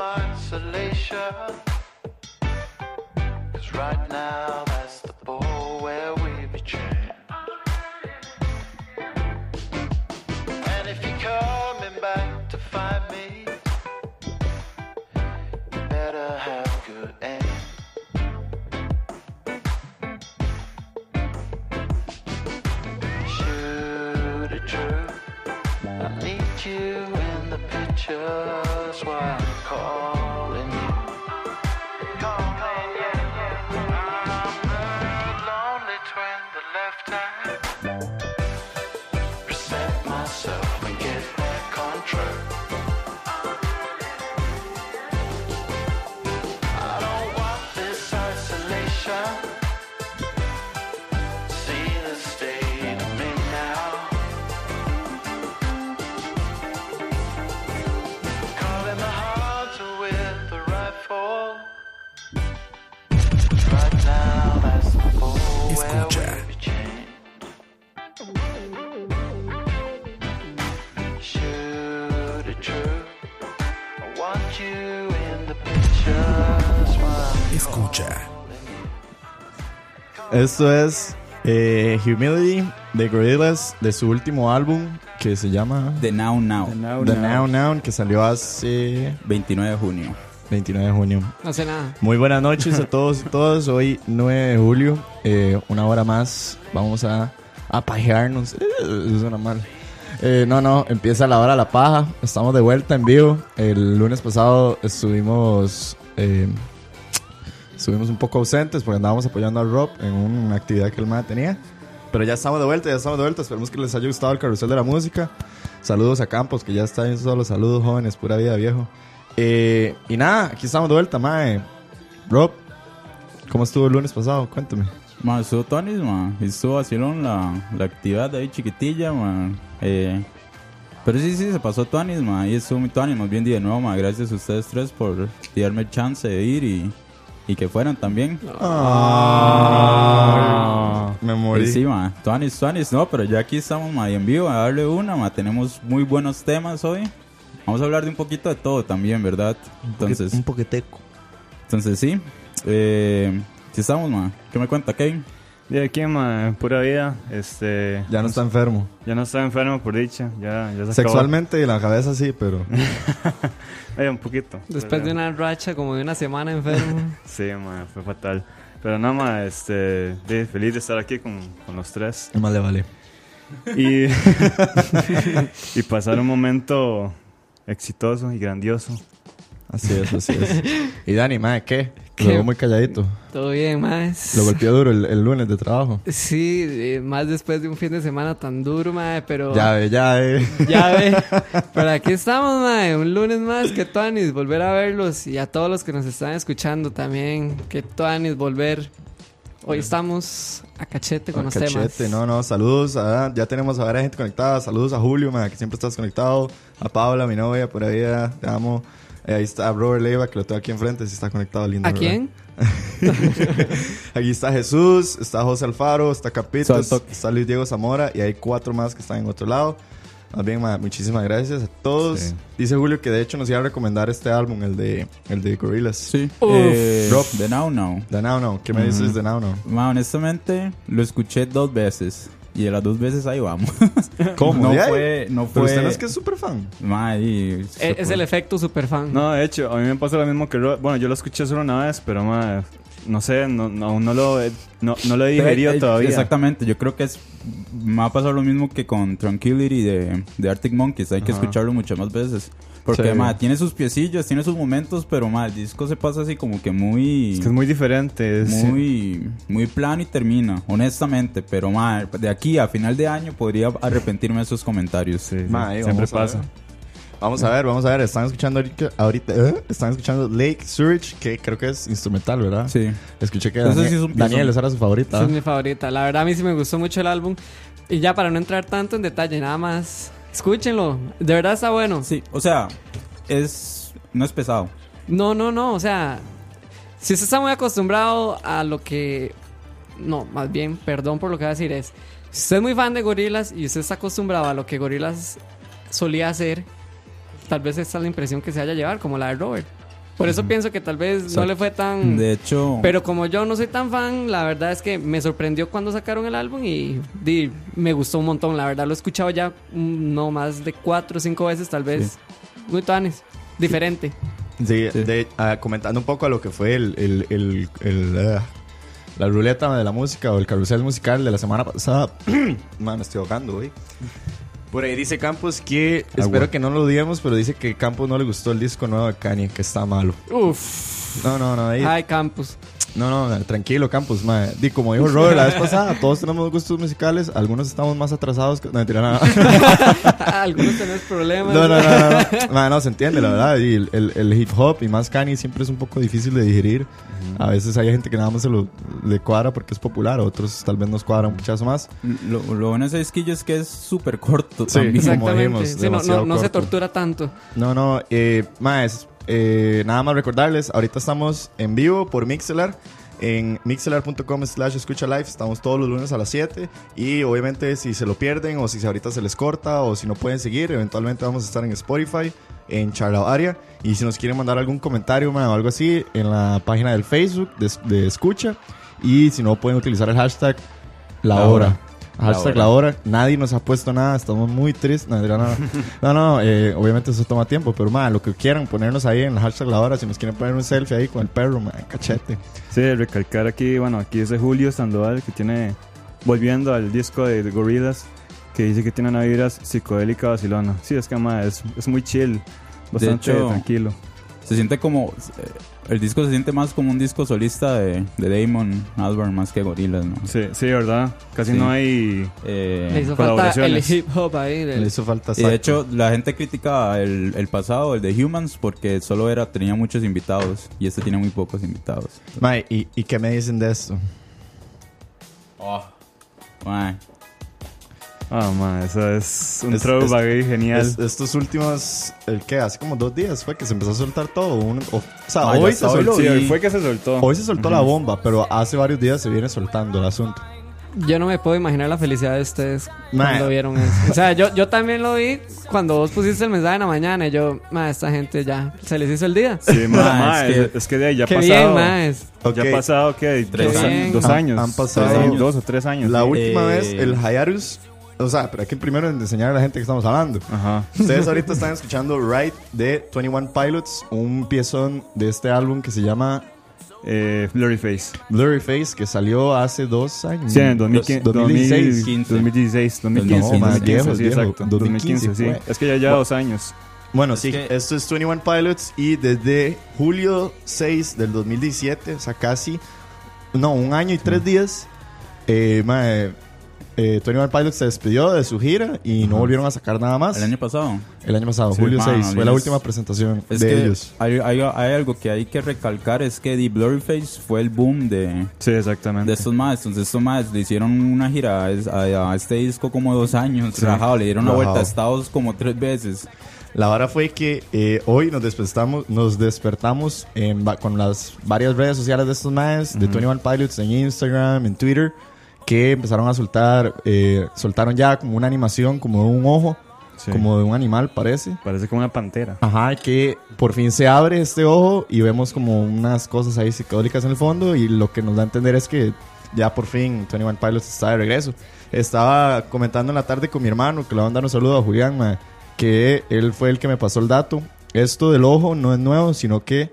Isolation. Cause right now that's the ball where we be trained. And if you're coming back to find me, you better have good aim. Shoot it true. I need you in the pictures Esto es eh, Humility de Gorillaz de su último álbum que se llama The Now Now. The Now Now que salió hace 29 de junio. 29 de junio. No sé nada. Muy buenas noches a todos y todas. Hoy 9 de julio, eh, una hora más. Vamos a, a pajearnos. Eh, Eso suena mal. Eh, no, no, empieza la hora de la paja. Estamos de vuelta en vivo. El lunes pasado estuvimos eh, estuvimos un poco ausentes porque andábamos apoyando a Rob en una actividad que el MAD tenía. Pero ya estamos de vuelta, ya estamos de vuelta. Esperemos que les haya gustado el carrusel de la música. Saludos a Campos, que ya está en solo. Saludos jóvenes, pura vida viejo. Eh, y nada, aquí estamos de vuelta, mae. Rob, ¿cómo estuvo el lunes pasado? Cuéntame. Ma, estuvo Tonis, ma. Estuvo vacilón la, la actividad ahí chiquitilla, ma. Eh, pero sí, sí, se pasó Tonis, ma. Y estuvo muy Tonis, más bien de nuevo, ma. Gracias a ustedes tres por darme chance de ir y, y que fueran también. Ah, me morí. Sí, ma. Tonis, Tonis, no, pero ya aquí estamos, ma. En vivo a darle una, ma. Tenemos muy buenos temas hoy. Vamos a hablar de un poquito de todo también, ¿verdad? Entonces, un poqueteco. entonces sí. Eh, sí estamos, ma. ¿Qué me cuenta, Kevin? Y aquí, ma, pura vida. Este, Ya no está enfermo. ya no está enfermo por dicha. Ya, ya se acabó. Sexualmente y la cabeza sí, pero. Eh, un poquito. Después de una racha como de una semana enfermo. Sí, ma, fue fatal. Pero nada más, este, de- feliz de estar aquí con, con los tres. Más le vale. Y, y pasar un momento exitoso y grandioso. Así es, así es. Y Dani, mae, ¿qué? Lo veo muy calladito. Todo bien, más. Lo golpeó duro el, el lunes de trabajo. Sí, eh, más después de un fin de semana tan duro, mae, pero... Ya ve, ya ve. Ya ve. Pero aquí estamos, mae. Un lunes más. Que Toanis, volver a verlos. Y a todos los que nos están escuchando también. Que Toanis, volver. Hoy estamos a cachete con los Cachete, temas. no, no, saludos. a- ya tenemos a varias gente conectada. Saludos a Julio, mae, que siempre estás conectado. A Paula, mi novia, por ahí, te amo. Eh, ahí está Robert Leiva, que lo tengo aquí enfrente, si está conectado, lindo. ¿A ¿verdad? quién? Aquí está Jesús, está José Alfaro, está Capitos, está Luis Diego Zamora y hay cuatro más que están en otro lado. Más bien, ma, muchísimas gracias a todos. Sí. Dice Julio que de hecho nos iba a recomendar este álbum, el de, el de Gorillaz. Sí. Eh, Rob. The Now Now. The Now Now, ¿qué me dices de Now Now? Ma, honestamente, lo escuché dos veces. Y de las dos veces ahí vamos. ¿Cómo? No fue, no Pero fue. usted no es que es súper fan. Ma, y- E- Es, el efecto super fan. No, de hecho, a mí me pasa lo mismo que Ro- Bueno, yo lo escuché solo una vez, pero ma, no sé, no, no, aún no lo, he- no, no lo he digerido Eh, todavía. Exactamente, yo creo que es me va a pasar lo mismo que con Tranquility de, de Arctic Monkeys, hay que Ajá. escucharlo muchas más veces. Porque Sí. ma, tiene sus piecillos, tiene sus momentos, pero ma, el disco se pasa así como que muy Es que es muy diferente. es- muy muy plano y termina, honestamente, pero ma, de aquí a final de año podría arrepentirme de esos comentarios. sí, sí, Ma, ahí siempre vamos a pasa. Vamos a ver, vamos a ver. Están escuchando ahorita, ahorita ¿eh? están escuchando Lake Surge, que creo que es instrumental, ¿verdad? Sí. Escuché que Daniel, sí es un Daniel, esa era su favorita. Esa es mi favorita. La verdad, a mí sí me gustó mucho el álbum. Y ya para no entrar tanto en detalle, nada más. Escúchenlo. De verdad está bueno. Sí, o sea, es no es pesado. No, no, no. O sea, si usted está muy acostumbrado a lo que. No, más bien, perdón por lo que voy a decir, es. Si usted es muy fan de gorilas y usted está acostumbrado a lo que gorilas solía hacer, tal vez esta es la impresión que se haya llevar, como la de Robert. Por eso pienso que tal vez no Exacto. le fue tan. De hecho, Pero como yo no soy tan fan, la verdad es que me sorprendió cuando sacaron el álbum y, di, me gustó un montón. La verdad lo he escuchado ya mm, no más de cuatro o cinco veces, tal vez. Muy tanes. Diferente. Sí, Sí. de- ah, comentando un poco a lo que fue el, el, el, el, ah, la ruleta de la música o el carrusel musical de la semana pasada. Man, me estoy ahogando, güey. Por ahí dice Campos que, espero que no lo digamos, pero dice que Campos no le gustó el disco nuevo de Kanye, que está malo. Uf. No, no, no, ahí, Ay, Campus. no, no, tranquilo, Campos, madre. Di, como dijo Robert la vez pasada, todos tenemos gustos musicales, algunos estamos más atrasados que... No, mentira, nada. Algunos tenés problemas. No, no, no, no, no. No, se entiende, la verdad. Y el, el- el hip hop y más Kanye siempre es un poco difícil de digerir. A veces hay gente que nada más se lo le cuadra porque es popular, otros tal vez nos cuadra un pichazo más. lo, lo bueno de ese disquillo es que es súper corto Sí. también. como Exactamente. dijimos, Sí, no, demasiado no, no se tortura tanto. No, no, eh, más, eh, nada más recordarles, ahorita estamos en vivo por Mixelar. En mixelar.com slash escucha live. Estamos todos los lunes a las 7 y obviamente si se lo pierden o si ahorita se les corta o si no pueden seguir, eventualmente vamos a estar en Spotify, en Charla Aria. Y si nos quieren mandar algún comentario o algo así en la página del Facebook de, escucha. Y si no pueden utilizar el hashtag la, hora. Hashtag La la hora. Nadie nos ha puesto nada. Estamos muy tristes. No, no, no, no, eh, obviamente eso toma tiempo. Pero, man, lo que quieran, ponernos ahí en el hashtag la hora. Si nos quieren poner un selfie ahí con el perro, man, cachete. Sí, recalcar aquí, bueno, aquí es de Julio Sandoval que tiene, volviendo al disco de The Gorillaz, que dice que tiene una vibra psicodélica vacilona. Sí, es que ma, es, es muy chill, bastante hecho, tranquilo. Se siente como. eh, El disco se siente más como un disco solista de, de Damon Albarn más que Gorillaz, ¿no? Sí, sí, ¿verdad? Casi Sí. no hay... Eh, Le hizo falta el colaboraciones. hip hop ahí. del- Le hizo falta y de hecho, la gente critica el, el pasado, el de Humans, porque solo era tenía muchos invitados y este tiene muy pocos invitados. Mae, ¿y, ¿y qué me dicen de esto? Mae, Ah, ma, eso es un Es- throwback ahí genial. Es- estos últimos, el que hace como dos días fue que se empezó a soltar todo. un- o, o sea, Ah, hoy, se hoy soltó, sí, hoy fue que se soltó. hoy se soltó la bomba, pero hace varios días se viene soltando el asunto. Yo no me puedo imaginar la felicidad de ustedes Ma. cuando vieron eso. O sea, yo, yo también lo vi cuando vos pusiste el mensaje en la mañana y yo, ma, esta gente ya se les hizo el día. Sí, ma, Ma, es es, que- es que de ahí ya ha Qué pasado... bien, ma. es- Ok. Ya ha pasado, ¿qué? Tres dos, años. Dos Han- años. han pasado- Tres años, Dos o tres años. La última Eh, vez, el Hayarus. O sea, pero hay que primero enseñar a la gente que estamos hablando. Ajá. Ustedes ahorita están escuchando Right de 21 Pilots, un piezón de este álbum que se llama Eh, Blurry Face. Blurry Face, que salió hace dos años. Sí, en el 2015. 2016. 2016. 2015. No, más 2015, viejo, sí, exacto. 2015 2015, sí. fue. Es que ya lleva dos años. Bueno, Es sí, que- esto es 21 Pilots y desde julio 6 del 2017, o sea, casi, no, un año y tres días, eh, mae, eh, 21 Pilots se despidió de su gira y no volvieron a sacar nada más. el año pasado. El año pasado, Sí, julio mano, 6, fue la última presentación Es de que ellos. Hay, hay, hay algo que hay que recalcar: es que The Blurryface fue el boom de, Sí, exactamente. de estos más. Entonces, estos más le hicieron una gira a, a- este disco como dos años. Trabajado, le dieron la Rajado. vuelta a Estados como tres veces. La vara fue que eh, hoy nos despertamos, nos despertamos en con las varias redes sociales de estos maes, de 21 Pilots, en Instagram, en Twitter, que empezaron a soltar, eh, soltaron ya como una animación, como de un ojo, Sí. como de un animal parece. Parece como una pantera. Ajá, que por fin se abre este ojo y vemos como unas cosas ahí psicodélicas en el fondo y lo que nos da a entender es que ya por fin 21 Pilots está de regreso. Estaba comentando en la tarde con mi hermano, que le van a dar un saludo a Julián, mae, que él fue el que me pasó el dato. Esto del ojo no es nuevo, sino que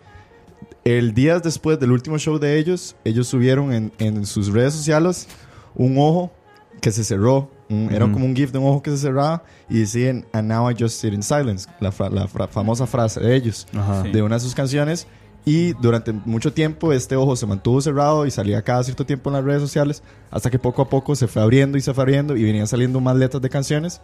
el día después del último show de ellos, ellos subieron en, en sus redes sociales un ojo que se cerró. Un- Era como un GIF de un ojo que se cerraba y decían, and now I just sit in silence, la, fra- la fra- famosa frase de ellos, Ajá. Sí. de una de sus canciones. Y durante mucho tiempo este ojo se mantuvo cerrado y salía cada cierto tiempo en las redes sociales, hasta que poco a poco se fue abriendo y se fue abriendo y venían saliendo más letras de canciones.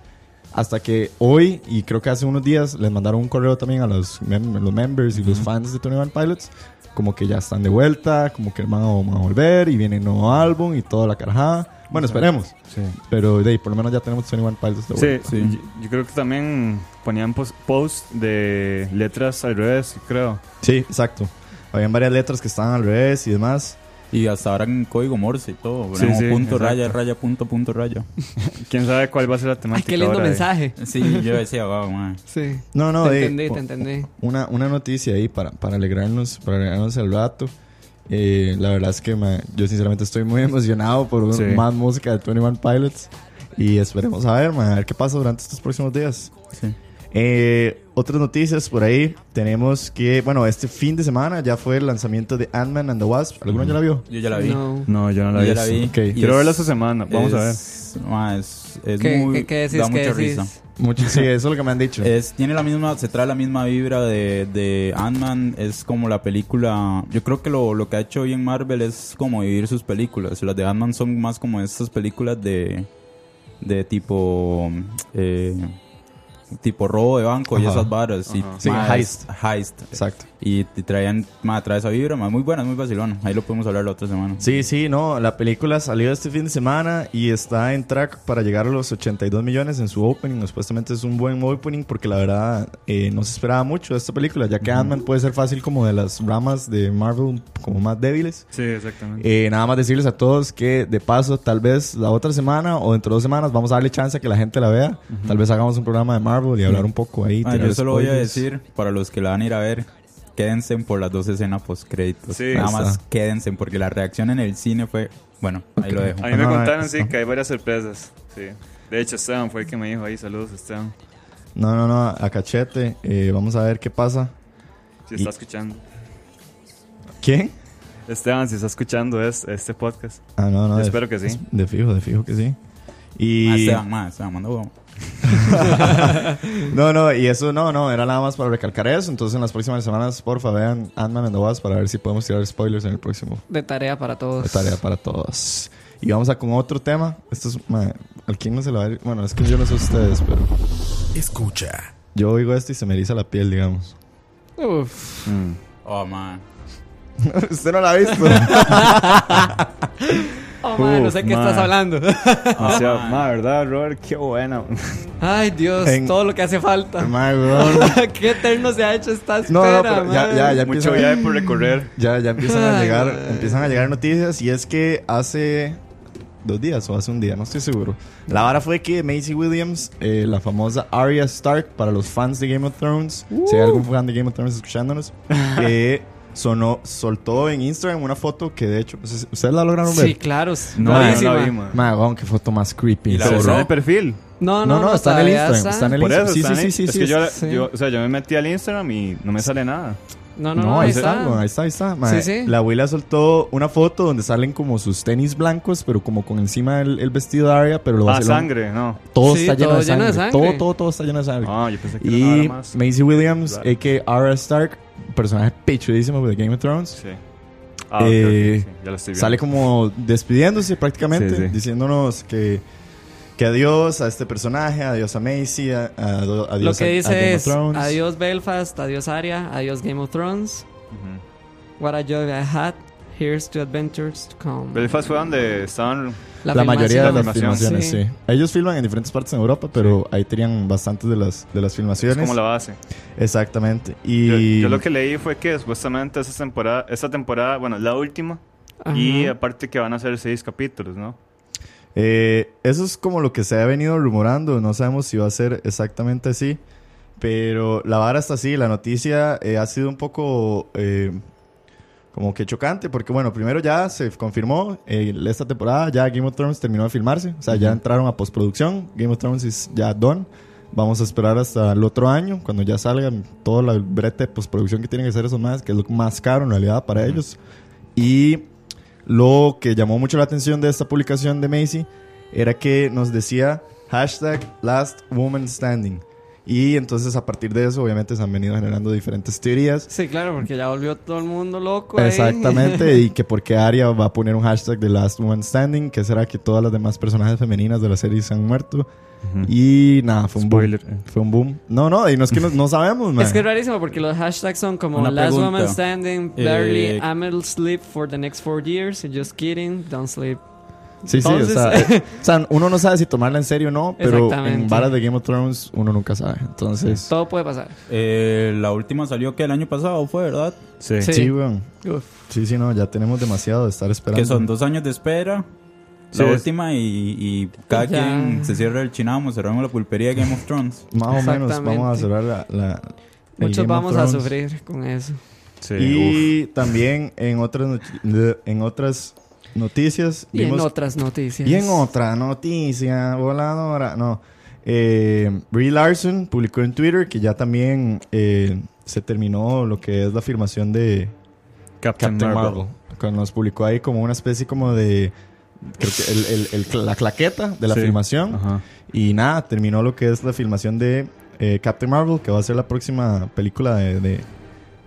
Hasta que hoy, y creo que hace unos días, les mandaron un correo también a los, mem- los members y los fans de Tony Van Pilots, como que ya están de vuelta, como que van a, van a volver y viene un nuevo álbum y toda la carajada. Bueno, esperemos. Sí. Pero de ahí, por lo menos ya tenemos 21 Pilots de Sí, vuelta. Sí. Yo, yo creo que también ponían pos- post de letras al revés, creo. Sí, exacto. Habían varias letras que estaban al revés y demás. Y hasta ahora en código Morse y todo. Sí, como sí, punto, exacto. raya, raya, punto, punto, raya. ¿Quién sabe cuál va a ser la Ay, temática qué lindo ahora mensaje. Sí, yo decía, wow, man. Sí. No, no, te de- entendí, te entendí. una, una noticia ahí para, para alegrarnos para alegrarnos el rato. Eh, la verdad es que ma, yo sinceramente estoy muy emocionado por un- Sí. más música de 21 Pilots. Y esperemos a ver, ma, a ver qué pasa durante estos próximos días. Sí. Eh, otras noticias por ahí. Tenemos que, bueno, este fin de semana ya fue el lanzamiento de Ant-Man and the Wasp. ¿Alguno ya la vio? Yo ya la vi. No. No, yo no la Yo he ya la vi. Quiero es- verla esta semana. Vamos a ver. es- es, es ¿Qué, muy. qué, qué decís? da ¿Qué mucha decís? risa. Mucho, sí, eso es lo que me han dicho. Es, tiene la misma, se trae la misma vibra de, de Ant-Man. Es como la película. Yo creo que lo, lo que ha hecho bien Marvel es como vivir sus películas. Las de Ant-Man son más como estas películas de, de tipo. eh, tipo robo de banco y Ajá. esas varas. Y. Sí, ma, heist. Heist. Exacto. Y te traían, ma, trae esa vibra, ma, muy buena, es muy vacilona. Ahí lo podemos hablar la otra semana. Sí, sí, no, la película salió este fin de semana y está en track para llegar a los 82 millones en su opening. Supuestamente es un buen opening porque la verdad eh, no se esperaba mucho de esta película, ya que Ant-Man puede ser fácil como de las ramas de Marvel como más débiles. Sí, exactamente. Eh, nada más decirles a todos que de paso tal vez la otra semana o dentro de dos semanas vamos a darle chance a que la gente la vea. Tal vez hagamos un programa de Marvel y hablar un poco ahí. Ah, yo solo voy a decir, para los que la van a ir a ver, quédense por las dos escenas post créditos. Sí. Nada más quédense porque la reacción en el cine fue, bueno, ahí lo dejo. A mí me No, no, contaron, sí, que hay varias sorpresas. Sí. De hecho, Esteban fue el que me dijo ahí, saludos, Esteban. No, no, no, a cachete. eh, vamos a ver qué pasa. Si está Y- escuchando. ¿Quién? Esteban, si está escuchando es, este podcast. Ah, no, no. Yo espero que sí. De fijo, de fijo que sí. Y... Ah, Esteban, ma, Esteban, manda. No, no, y eso no, no, era nada más para recalcar eso. Entonces en las próximas semanas, porfa, vean Ant-Man and the Wasp para ver si podemos tirar spoilers en el próximo. De tarea para todos. De tarea para todos. Y vamos a con otro tema. Esto es, ¿al quién no se lo va a ir? Bueno, es que yo no sé ustedes, pero Escucha. yo oigo esto y se me eriza la piel, digamos. Uf. Mm. Oh, man. Usted no la ha visto. Oh, man, no sé qué man. estás hablando. O sea, man. ma, ¿verdad, Robert? Qué bueno. Ay, Dios, En- todo lo que hace falta. Qué eterno se ha hecho esta No, espera, no, pero ya, ya, ya Mucho empiezan, viaje por recorrer. ya, ya empiezan a Ay, llegar, man. empiezan a llegar noticias y es que hace dos días o hace un día, no estoy seguro. La vara fue que Macy Williams, eh, la famosa Arya Stark para los fans de Game of Thrones, si hay algún fan de Game of Thrones escuchándonos, eh, sonó, soltó en Instagram una foto que de hecho, no si- ¿ustedes la lograron ver? Sí, claro. No, yo no la vi, ma. Ma, weón, qué foto más creepy. Y la borró. está en el perfil. No, No, no, no, está en el Instagram, está en el Por eso, Instagram. Sí, está sí, en- sí, sí, Es sí, que yo, sí. yo- o sea, yo me metí al Instagram y no me sale nada. No, no, No, no, ahí ahí está, está. ahí está, ahí está. Sí, sí. La abuela soltó una foto donde salen como sus tenis blancos, pero como con encima el, el vestido de Arya, pero lo Ah, sangre, no. Todo Sí, está lleno, todo de, lleno sangre. de sangre. Todo, todo, todo está lleno de sangre. Ah, yo pensé que era y más. Macy Williams, Claro. a.k.a. Arya Stark, personaje pechudísimo de Game of Thrones, Sí. Ah, ok, Eh, sí, ya lo estoy viendo. sale como despidiéndose prácticamente, Sí, sí. diciéndonos que, que adiós a este personaje, adiós a Macy, a- a- adiós Lo a- que a dice Game of es Thrones. adiós Belfast, adiós Aria, adiós Game of Thrones. Ujú. What a joy I had. Here's to adventures to come. Belfast fue donde estaban. La, mayoría de las filmaciones, sí. Sí. Ellos filman en diferentes partes en Europa, pero ahí tenían bastantes de las, de las Es filmaciones. como la base. Exactamente. Y Yo, yo lo que leí fue que supuestamente esa temporada, esta temporada, bueno, la última. Ajá. Y aparte que van a ser seis capítulos, ¿no? Eh, eso es como lo que se ha venido rumorando. No sabemos si va a ser exactamente así. Pero la vara está así. La noticia eh, ha sido un poco. eh, como que chocante, porque bueno, primero ya se confirmó, eh, esta temporada ya Game of Thrones terminó de filmarse, o sea, ya entraron a postproducción, Game of Thrones es ya done. Vamos a esperar hasta el otro año, cuando ya salgan todo el brete de postproducción que tienen que hacer esos más, que es lo más caro en realidad para ellos. Y lo que llamó mucho la atención de esta publicación de Macy era que nos decía hashtag Last Woman Standing. Y entonces a partir de eso obviamente se han venido generando diferentes teorías. Sí, claro, porque ya volvió todo el mundo loco. Exactamente, y que porque Arya va a poner un hashtag de Last Woman Standing, que será que todas las demás personajes femeninas de la serie se han muerto. Y nada, fue un Spoiler. boom. Fue un boom. No, no, y no es que no, no sabemos, man. Es que es rarísimo porque los hashtags son como Una Last pregunta. Woman Standing, Eh, Barely, I'm sleep for the next four years, just kidding, don't sleep. Sí, sí, o sea, eh, o sea, uno no sabe si tomarla en serio o no, pero en varas de Game of Thrones uno nunca sabe. Entonces, Todo puede pasar. Eh, la última salió que el año pasado fue, ¿verdad? Sí. Sí. sí, weón. Uf. Sí, sí, no, ya tenemos demasiado de estar esperando. Que son dos años de espera. La última y, y cada Ya. quien se cierra el chinamo, cerramos la pulpería de Game of Thrones. Más o menos vamos a cerrar la... la- Muchos Game of vamos a sufrir con eso. Sí, uf. Y también en otras, en otras noticias Y en vimos- otras noticias. Y en otra noticia voladora, no. Eh, Brie Larson publicó en Twitter que ya también eh, se terminó lo que es la filmación de Captain, Captain Marvel. Marvel. Cuando nos publicó ahí como una especie como de... Creo que el- el- el- la claqueta de la Sí. filmación. Ajá. Y nada, terminó lo que es la filmación de eh, Captain Marvel, que va a ser la próxima película de, de,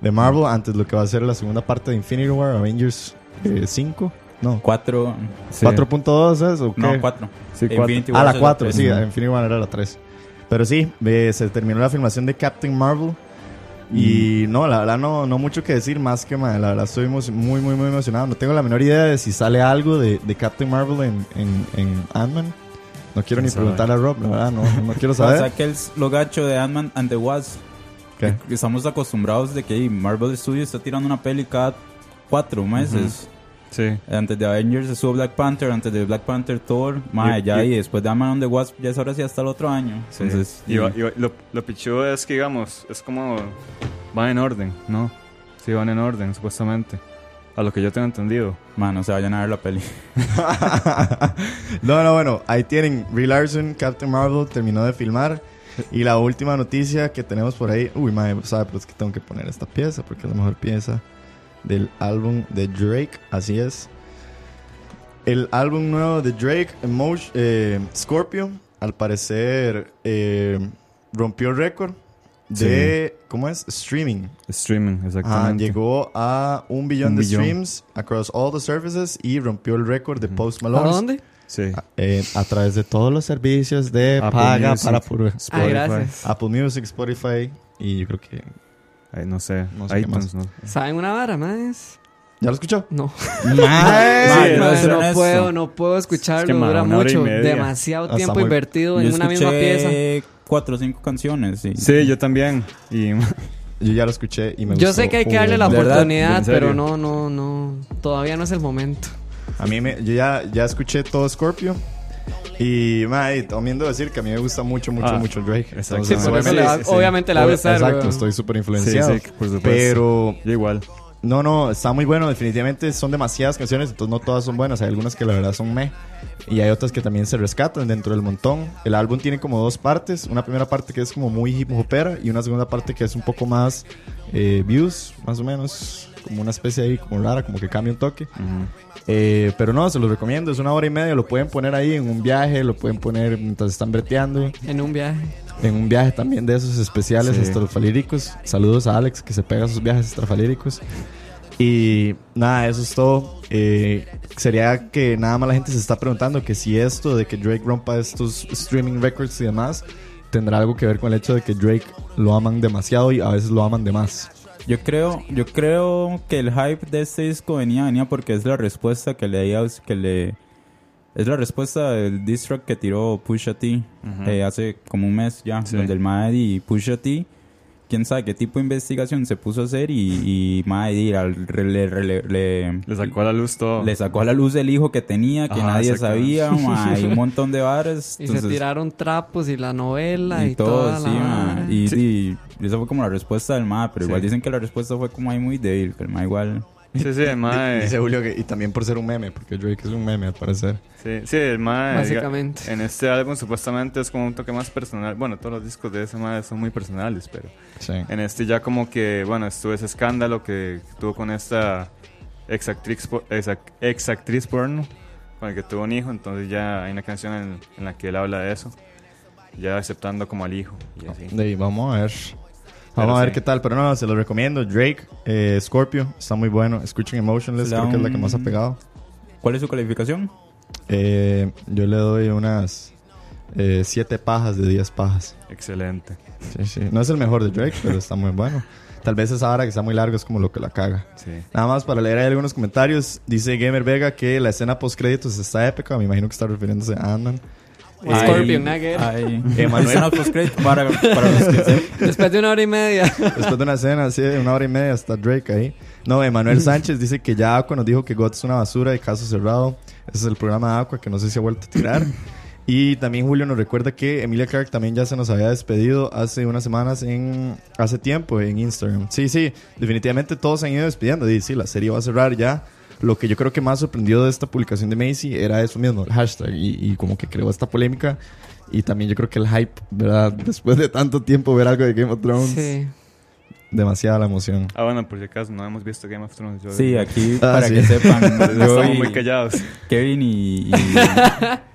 de Marvel, antes lo que va a ser la segunda parte de Infinity War, Avengers eh, 5. No, Cuatro. Sí. 4.2 es o qué? No, cuatro. Sí, cuatro. Infinity Ah, War la es 4, tres. sí. Infinity War era la 3. Pero sí, eh, se terminó la filmación de Captain Marvel. Y no, la verdad no, no mucho que decir más que ma, la verdad estoy muy, muy, muy emocionado. No tengo la menor idea de si sale algo de, de Captain Marvel en, en, en Ant-Man. No quiero ni preguntarle a Rob, la verdad, no, no quiero O sea, saber. que es lo gacho de Ant-Man and the Wasp. Estamos acostumbrados de que Marvel Studios está tirando una peli cada cuatro meses. Sí. Antes de Avengers estuvo Black Panther, antes de Black Panther Thor, más Y- allá y- y después de and the Wasp ya es ahora sí hasta el otro año. Sí. Entonces, Y y va- lo, lo pichudo es que, digamos, es como. Van en orden, ¿no? Sí, van en orden, supuestamente. A lo que yo tengo entendido. man, no se vayan a ver la peli. no, no, bueno, ahí tienen Brie Larson, Captain Marvel terminó de filmar. Y la última noticia que tenemos por ahí, uy, madre, sabe, pero es que tengo que poner esta pieza porque es la mejor pieza del álbum de Drake, así es. El álbum nuevo de Drake, Emotion, eh, Scorpio, al parecer eh, rompió el récord de, ¿cómo es? Streaming. Streaming, Ah, exactamente. llegó a un billón Un de billón. streams across all the services y rompió el récord de Post ¿A Malone. dónde? Sí. Eh, a través de todos los servicios de Apple paga Music. para Ah, Spotify. gracias. Apple Music, Spotify y yo creo que Ay, no sé. No sé qué ¿no? ¿Saben una vara más? ¿Ya lo escuchó? No. Mae, no, puedo, no puedo escucharlo. Es que, Dura mucho. Demasiado Hasta tiempo muy- invertido Yo en una misma pieza. escuché cuatro o cinco canciones. Sí. Sí, yo también. Y Yo ya lo escuché y me Yo gustó sé que hay que darle la oportunidad, pero no, no, no. Todavía no es el momento. A mí me, yo ya, ya escuché todo Scorpio y mae, también debo decir que a mí me gusta mucho, mucho, Ah, mucho Drake. exactamente. Sí, por eso obviamente, le va- sí, sí. obviamente le va a. Exacto, estoy súper influenciado. sí, por supuesto. Pero Yo igual. No, no, está muy bueno. Definitivamente son demasiadas canciones, entonces no todas son buenas. Hay algunas que la verdad son meh. Y hay otras que también se rescatan dentro del montón. El álbum tiene como dos partes. Una primera parte que es como muy hip hopera y una segunda parte que es un poco más eh, views, más o menos. Como una especie ahí como rara, como que cambia un toque. Ujú. Eh, pero no, se los recomiendo. Es una hora y media. Lo pueden poner ahí en un viaje, lo pueden poner mientras están breteando. En un viaje. En un viaje también de esos especiales Sí. estrafalíricos. Saludos a Alex que se pega sus viajes estrafalíricos. Y nada, eso es todo. Eh, sería que nada más la gente se está preguntando que si esto de que Drake rompa estos streaming records y demás tendrá algo que ver con el hecho de que Drake lo aman demasiado y a veces lo aman de más. Yo creo, yo creo que el hype de este disco venía, venía porque es la respuesta que le que le es la respuesta del diss track que tiró Pusha T eh, hace como un mes ya, Sí. donde el Mae y Pusha T, quién sabe qué tipo de investigación se puso a hacer y, y Mae al- re- le, le- le- Le sacó a la luz todo. le sacó a la luz el hijo que tenía, que Ajá, nadie sabía, y un montón de bares. Y se tiraron trapos y la novela y, y todo, toda sí, la. Y, Sí. y esa fue como la respuesta del MA, pero igual dicen que la respuesta fue como ahí muy débil, que el MA igual Sí, sí, el mae. Dice Julio que, y también por ser un meme, porque Drake es un meme al parecer. Sí, sí, el mae. Básicamente. En este álbum supuestamente es como un toque más personal. Bueno, todos los discos de ese mae son muy personales, pero Sí. en este ya como que, bueno, estuvo ese escándalo que tuvo con esta ex actriz, po- ex, ac- ex actriz porno, con el que tuvo un hijo, entonces ya hay una canción en, en la que él habla de eso, ya aceptando como al hijo. Y así. De ahí, vamos a ver. Vamos a ver qué tal, pero no, se lo recomiendo. Drake, eh, Scorpio, está muy bueno. Escuchen Emotionless, creo que es la que más ha pegado. ¿Cuál es su calificación? Eh, yo le doy unas 7 pajas de 10 pajas. Excelente. Sí, sí. No es el mejor de Drake, pero está muy bueno. Tal vez esa hora que está muy largo es como lo que la caga. Sí. Nada más para leer ahí algunos comentarios. Dice Gamer Vega que la escena post créditos está épica. Me imagino que está refiriéndose a Ant-Man. Scorpion Nugget. Emanuel. escenas post-credit para, para los que. Después de una hora y media. Después de una escena, así de una hora y media, está Drake ahí. No, Emanuel Sánchez dice que ya Aqua nos dijo que God es una basura y caso cerrado. Ese es el programa de Aqua que no sé si ha vuelto a tirar. Y también Julio nos recuerda que Emilia Clark también ya se nos había despedido hace unas semanas en hace tiempo en Instagram. Sí, sí, definitivamente todos se han ido despidiendo. Y sí, la serie va a cerrar ya. Lo que yo creo que más sorprendió de esta publicación de Macy era eso mismo, el hashtag, y, y como que creó esta polémica. Y también yo creo que el hype, ¿verdad? Después de tanto tiempo ver algo de Game of Thrones, Sí. demasiada la emoción. Ah, bueno, por si acaso no hemos visto Game of Thrones. Yo- Sí, aquí Ah, para sí. que sepan, yo Estamos y muy callados. Kevin y, y,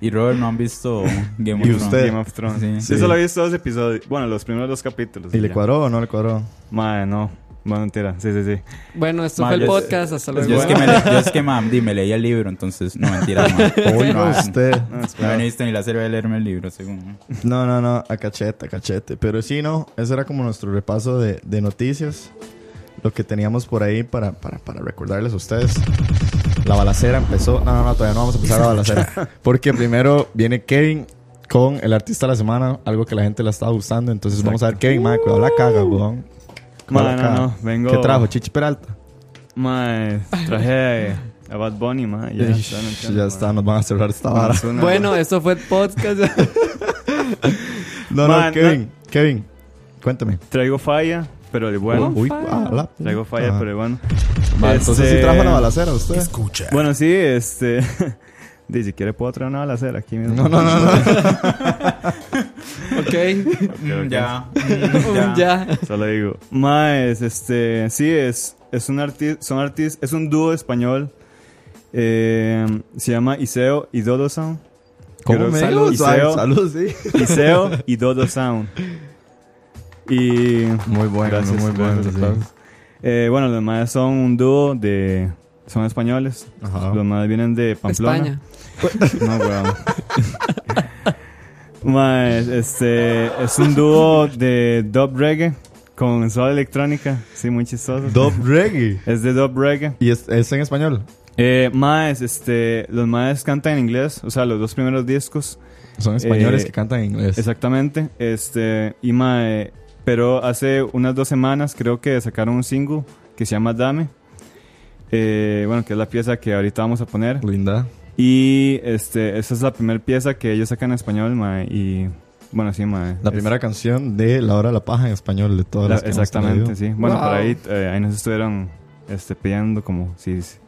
y Robert no han visto Game of ¿Y Thrones. usted? Game of Thrones. Sí. Sí, Sí. solo he visto dos episodios. Bueno, los primeros dos capítulos. ¿Y le ya. cuadró o no le cuadró? Madre, no. Bueno, mentira. Sí, sí, sí. Bueno, esto Ma, fue el podcast. Hasta luego. Yo es que me, yo es que, ma, di, me leía el libro, entonces, no, mentira, ma. Oiga Ma, usted. No, No he visto ni la serie de leerme el libro, según. No, no, no, a cachete, a cachete. Pero sí, no, ese era como nuestro repaso de, de noticias. Lo que teníamos por ahí para, para, para recordarles a ustedes. La balacera empezó. No, no, no, todavía no vamos a empezar la balacera. Porque primero viene Kevin con el artista de la semana, algo que la gente le está gustando. Entonces vamos a ver, Kevin, madre, cuidado la caga, weón. Ma, no, no, vengo- ¿Qué trajo? Chichi Peralta. Mae, traje a Bad Bunny, ma. Ya, Ish, está, no entiendo, ya ma. está, nos van a cerrar esta vara. Bueno, esto fue el podcast. No, Man, no, Kevin, Kevin, cuéntame. Traigo falla, pero de bueno. Uy, falla. a la Traigo falla, pero de bueno. Entonces sí Este- trajo la balacera usted. Escucha. Bueno, sí, este. Di, si quiere puedo traer una balacera aquí mismo. No, no, no, no. ok. ok. Ya. Un ya. Solo digo. Más, este. Sí, es, es un artista. Son artistas. Es un dúo español. eh, se llama Iseo y Dodo Sound. ¿Cómo me Salud, Iseo. Salud, sí. Iseo y Dodo Sound. Y. Muy bueno, Gracias, muy bueno. gracias, sí. Eh, bueno, los demás son un dúo de. Son españoles. Ajá. Los demás vienen de Pamplona. España. No, weón. Más, este. Es un dúo de dub reggae con soul electrónica. Sí, muy chistoso. Dub reggae. Es de dub reggae. ¿Y es, es en español? Eh, más, este. Los más cantan en inglés. O sea, los dos primeros discos. Son españoles Eh, que cantan en inglés. Exactamente. Este. Y mae, pero hace unas dos semanas creo que sacaron un single que se llama Dame. Eh, bueno, que es la pieza que ahorita vamos a poner. Linda. Y este, esa es la primera pieza que ellos sacan en español, mae. Y bueno, sí, mae. La Es- primera canción de La Hora de la Paja en español de todas la- las que exactamente, sí. Bueno, Wow. por ahí, eh, ahí nos estuvieron este, pidiendo como si si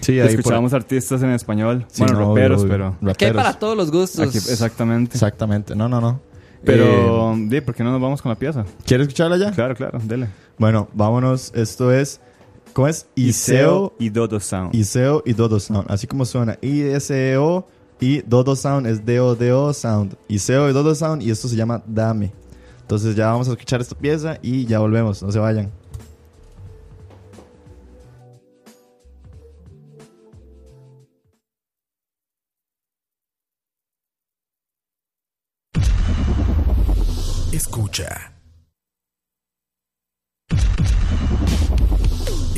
Sí, ahí por- escuchábamos artistas en español. Sí, bueno, no, raperos, obvio, pero. Que hay para todos los gustos. Aquí, exactamente. Exactamente. No, no, no. Pero, Eh, di, ¿por qué no nos vamos con la pieza? ¿Quieres escucharla ya? Claro, claro, dele. Bueno, vámonos. Esto es... ¿Cómo es? Iseo, y Dodo Sound. Iseo y Dodo Sound. Así como suena. I-S-E-O y Dodo Sound es D-O-D-O Sound. Iseo y Dodo Sound y esto se llama Dame. Entonces ya vamos a escuchar esta pieza y ya volvemos. No se vayan. Escucha.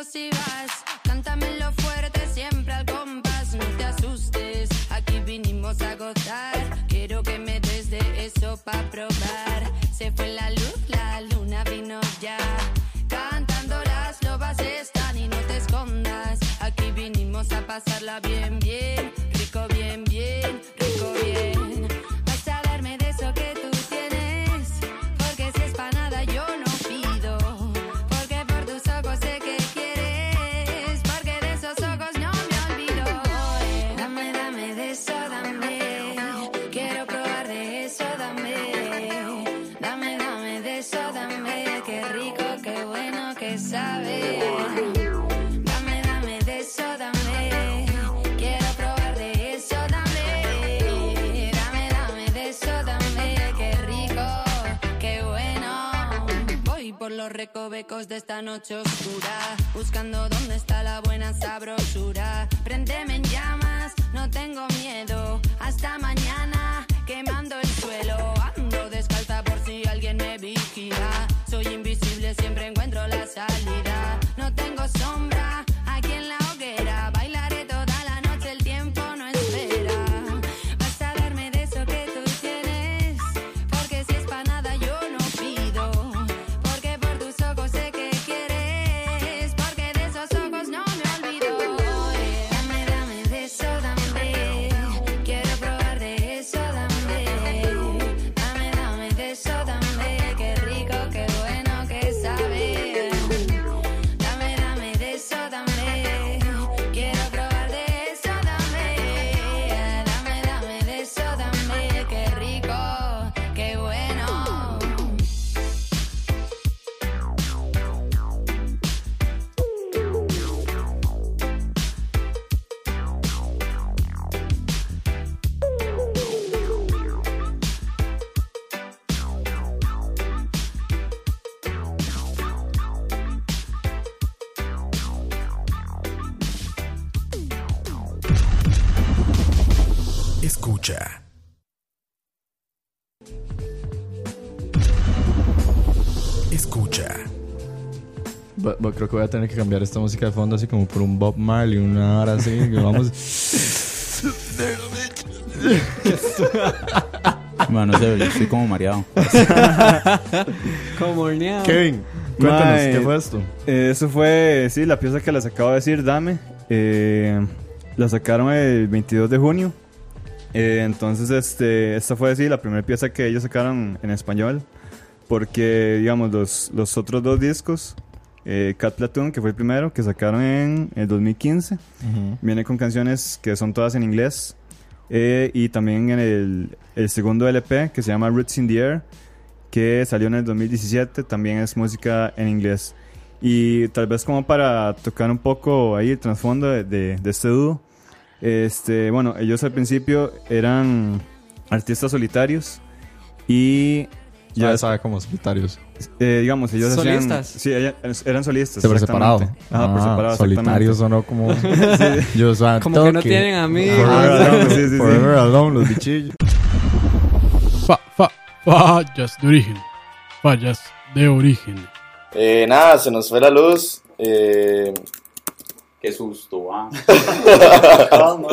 eso sí vas. Cántamelo fuerte, siempre al compás. No te asustes, aquí vinimos a gozar. Quiero que me des de eso pa' probar. Se fue la luz, la luna vino ya. Cantando las lobas están y no te escondas. Aquí vinimos a pasarla bien. De esta noche oscura. Buscando dónde está la buena sabrosura. Prendeme en llamas, no tengo miedo. Hasta mañana, quemando el suelo. Ando descalza por si alguien me vigila. Soy invisible, siempre encuentro la salida. Creo que voy a tener que cambiar esta música de fondo así como por un Bob Marley, una hora así. que vamos. Bueno, no sé, yo estoy como mareado. Como horneado. Kevin, cuéntanos, Mae. ¿qué fue esto? Eh, eso fue, sí, la pieza que les acabo de decir, Dame. Eh, la sacaron el 22 de junio. Eh, entonces, este, esta fue, sí, la primera pieza que ellos sacaron en español. Porque, digamos, los, los otros dos discos, eh, Cat Platoon, que fue el primero, que sacaron en el 2015, viene con canciones que son todas en inglés. Eh, y también en el, el segundo LP, que se llama Roots in the Air, que salió en el 2017, también es música en inglés. Y tal vez como para tocar un poco ahí el trasfondo de, de- de este dúo. Este, bueno, ellos al principio eran artistas solitarios y Ya ya, sabe como solitarios. eh, digamos, ellos hacían- ¿Solistas? sí, ella- eran solistas. Por separado. exactamente. Ajá, por Ah, separado. Solitarios sonó como. Yo, o sea, Como que no tienen amigos. Forever alone, sí, sí, sí. Forever alone, los bichillos. Fa, fa, fallas de origen. Fallas de origen. Eh, nada, se nos fue la luz. Eh, Qué susto, ah. calma.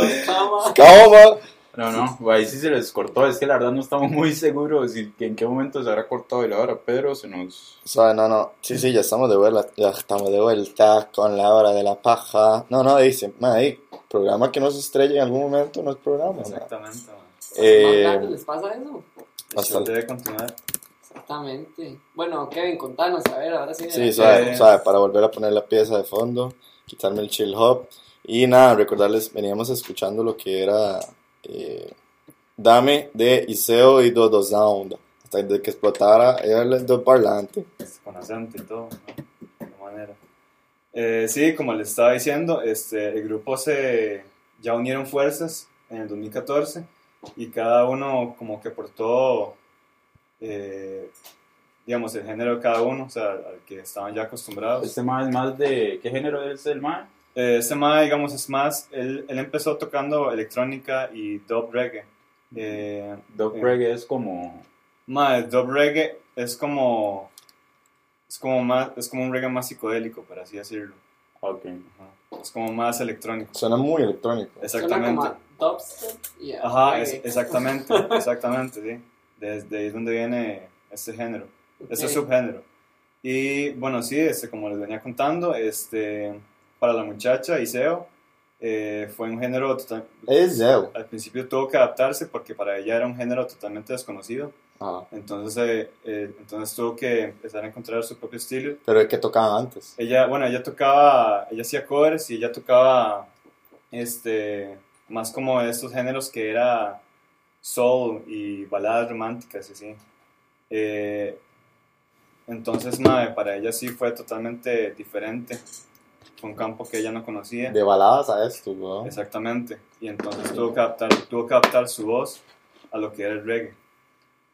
No, no, ahí sí se les cortó. Es que la verdad no estamos muy seguros si, en qué momento se habrá cortado y la hora. Pedro se nos. O sea, no, no. Sí, sí, ya estamos de vuelta. Ya estamos de vuelta con la hora de la paja. No, no, dice, man, ahí, programa que no se estrella en algún momento no es programa. man. Exactamente. Eh, ¿Les pasa eso? bastante. Debe continuar. Exactamente. Bueno, Kevin, contanos, a ver, ahora sí. Sí, suave, suave, para volver a poner la pieza de fondo, quitarme el chill hop. Y nada, recordarles, veníamos escuchando lo que era eh, Dame de Iseo y Dodo Sound. Hasta que explotara el do parlante. con acento y todo, ¿no? De manera. Eh, sí, como les estaba diciendo, este, el grupo se ya unieron fuerzas en el 2014 y cada uno como que aportó, eh, digamos, el género de cada uno, o sea, al que estaban ya acostumbrados. Este más, más de. ¿Qué género es el más? Eh, este ma, digamos, es más, él, él empezó tocando electrónica y dub reggae. Eh, Dog eh, Reggae es como. Ma, el dub reggae es como es como más es como un reggae más psicodélico, por así decirlo. Ok. Ajá. Es como más electrónico. Suena muy electrónico. Exactamente. Suena como a dubstep y Ajá, es- exactamente, exactamente, sí. Desde ahí es donde viene este género, este Ok. subgénero. Y bueno, sí, este, como les venía contando, este, para la muchacha, Iseo, eh, fue un género total, Es Zeo. al principio tuvo que adaptarse porque para ella era un género totalmente desconocido. Ajá. Entonces, eh, eh, entonces tuvo que empezar a encontrar su propio estilo. Pero es que tocaban antes. Ella, bueno, ella tocaba, ella hacía covers y ella tocaba, este, más como estos géneros que era soul y baladas románticas y así. Eh, entonces, madre, para ella sí fue totalmente diferente. Fue un campo que ella no conocía. De baladas a esto, ¿no? Exactamente. Y entonces tuvo que adaptar, tuvo que adaptar su voz a lo que era el reggae.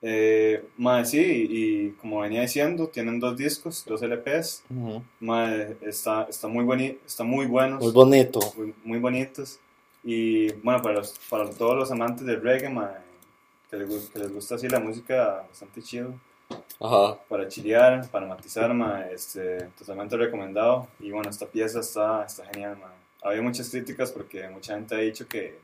Eh, mae, sí, y como venía diciendo, tienen dos discos, dos LPs. Ujú. Mae, está, está, muy boni está muy buenos, Muy bonito. muy, muy bonitos. Y bueno, para, los, para todos los amantes del reggae, mae, que, les, que les gusta así la música bastante chido, Ajá. para chilear, para matizar, mae, este, totalmente recomendado. Y bueno, esta pieza está, está genial. mae. Había muchas críticas porque mucha gente ha dicho que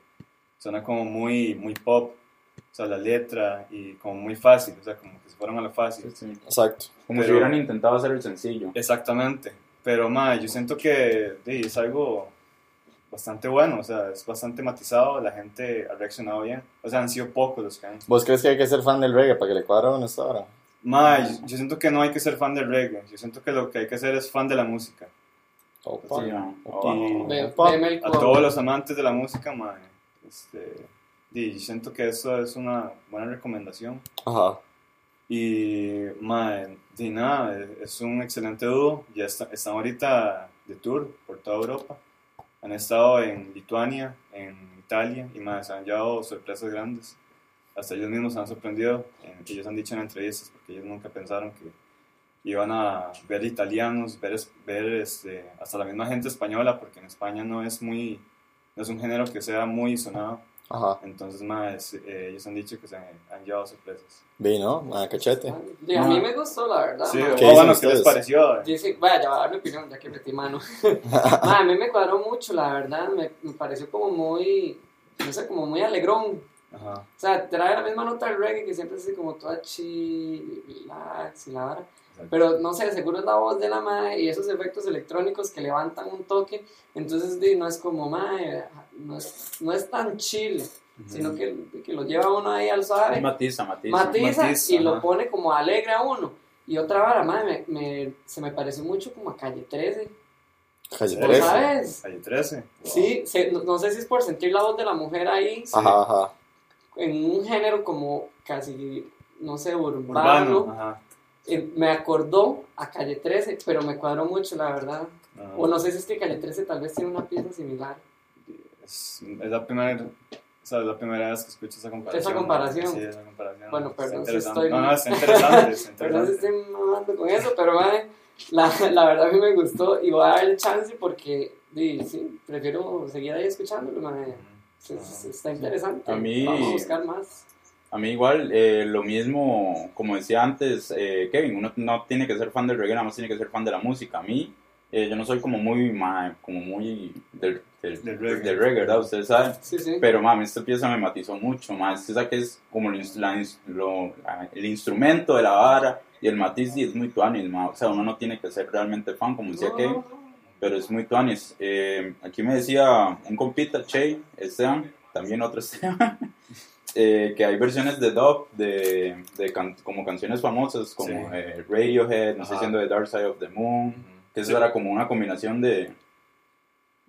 suena como muy, muy pop, o sea, la letra y como muy fácil, o sea, como que se fueron a lo fácil. Sí, sí. Exacto. Como si Pero- hubieran intentado hacer el sencillo. Exactamente, pero mae, yo siento que di, es algo bastante bueno, o sea, es bastante matizado, la gente ha reaccionado bien, o sea, han sido pocos los que han... ¿Vos crees que hay que ser fan del reggae para que le cuadre en esta hora? Mae, yo, siento que no hay que ser fan del reggae, yo siento que lo que hay que ser es fan de la música. Opa. Sí. Opa. Y Opa. a todos los amantes de la música, mae, este, yo siento que eso es una buena recomendación. Ajá. Y, mae, di nada, es un excelente dúo. Ya está- están ahorita de tour por toda Europa. Han estado en Lituania, en Italia, y más, han llevado sorpresas grandes. Hasta ellos mismos se han sorprendido. eh, ellos han dicho en entrevistas, porque ellos nunca pensaron que iban a ver italianos, ver, ver este, hasta la misma gente española, porque en España no es muy, no es un género que sea muy sonado. Ajá. Entonces, más, eh, ellos han dicho que se han, han llevado sorpresas. Vi, ¿no? Ah, cachete. Y a mí me gustó, la verdad. Sí, ¿Qué bueno, dicen ¿qué les pareció? Dice, vaya, ya voy a dar mi opinión, ya que metí mano. Ma, a mí me cuadró mucho, la verdad. Me, me pareció como muy, no sé, como muy alegrón. Ajá. O sea, trae la misma nota del reggae que siempre es así como toda chill, relax y la vara. Pero no sé, seguro es la voz de la madre y esos efectos electrónicos que levantan un toque. Entonces, di, no es como, madre, no es, no es tan chill, sino que, que lo lleva uno ahí al suave Matiza, matiza. matiza, matiza, y lo pone como alegre a uno. Y otra vara, madre, me, me- se me pareció mucho como a Calle 13. Calle Sí. ¿Lo 13. sabes? Calle 13. Sí, se- no, no sé si es por sentir la voz de la mujer ahí, Ajá, ajá. En un género como casi, no sé, urbano. Urbano. Eh, me acordó a Calle 13, pero me cuadró mucho, la verdad. Ajá. O no sé si es que Calle 13 tal vez tiene una pieza similar. Es, es la primera, o sea, es la primera vez que escucho esa comparación. Esa comparación. Sí, esa comparación. Bueno, perdón si interesante. estoy- No, no, está interesante. Está Perdón si interesante. estoy mamando con eso, pero madre, la, la verdad a mí me gustó y voy a darle chance porque di, sí, prefiero seguir ahí escuchándolo. madre. Es- es- Está interesante. A mí- Vamos a buscar más. A mí igual, eh, lo mismo, como decía antes eh, Kevin, uno no tiene que ser fan del reggae, nada más tiene que ser fan de la música. A mí, eh, yo no soy como muy, ma, como muy del, del, Del reggae. del reggae, ¿verdad? Ustedes saben. Sí, sí. Pero, mami, esta pieza me matizó mucho, más. Esa que es como el, la lo- la- el instrumento de la vara y el matiz y es muy tuanis. O sea, uno no tiene que ser realmente fan, como decía No, Kevin, no, pero es muy tuanis. Eh, aquí me decía un compita, Che, Esteban, también otro Esteban, eh, que hay versiones de dub de, de can- como canciones famosas como Sí. eh, Radiohead, no sé, siendo The Dark Side of the Moon, que eso Sí. era como una combinación de...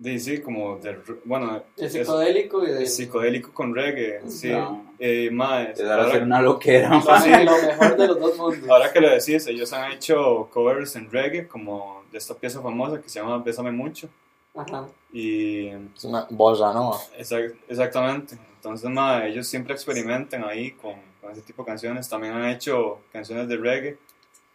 Sí, sí, como del, bueno, es- psicodélico y de... es psicodélico con reggae. Sí. No. Eh, de dar a ahora- hacer una loquera. lo, ma. Sí. lo mejor de los dos mundos. Ahora que lo decís, ellos han hecho covers en reggae, como de esta pieza famosa que se llama Bésame Mucho. Ajá. Y Es una bossa nova. exac- exactamente. Entonces, ma, ellos siempre experimentan ahí con, con ese tipo de canciones. También han hecho canciones de reggae.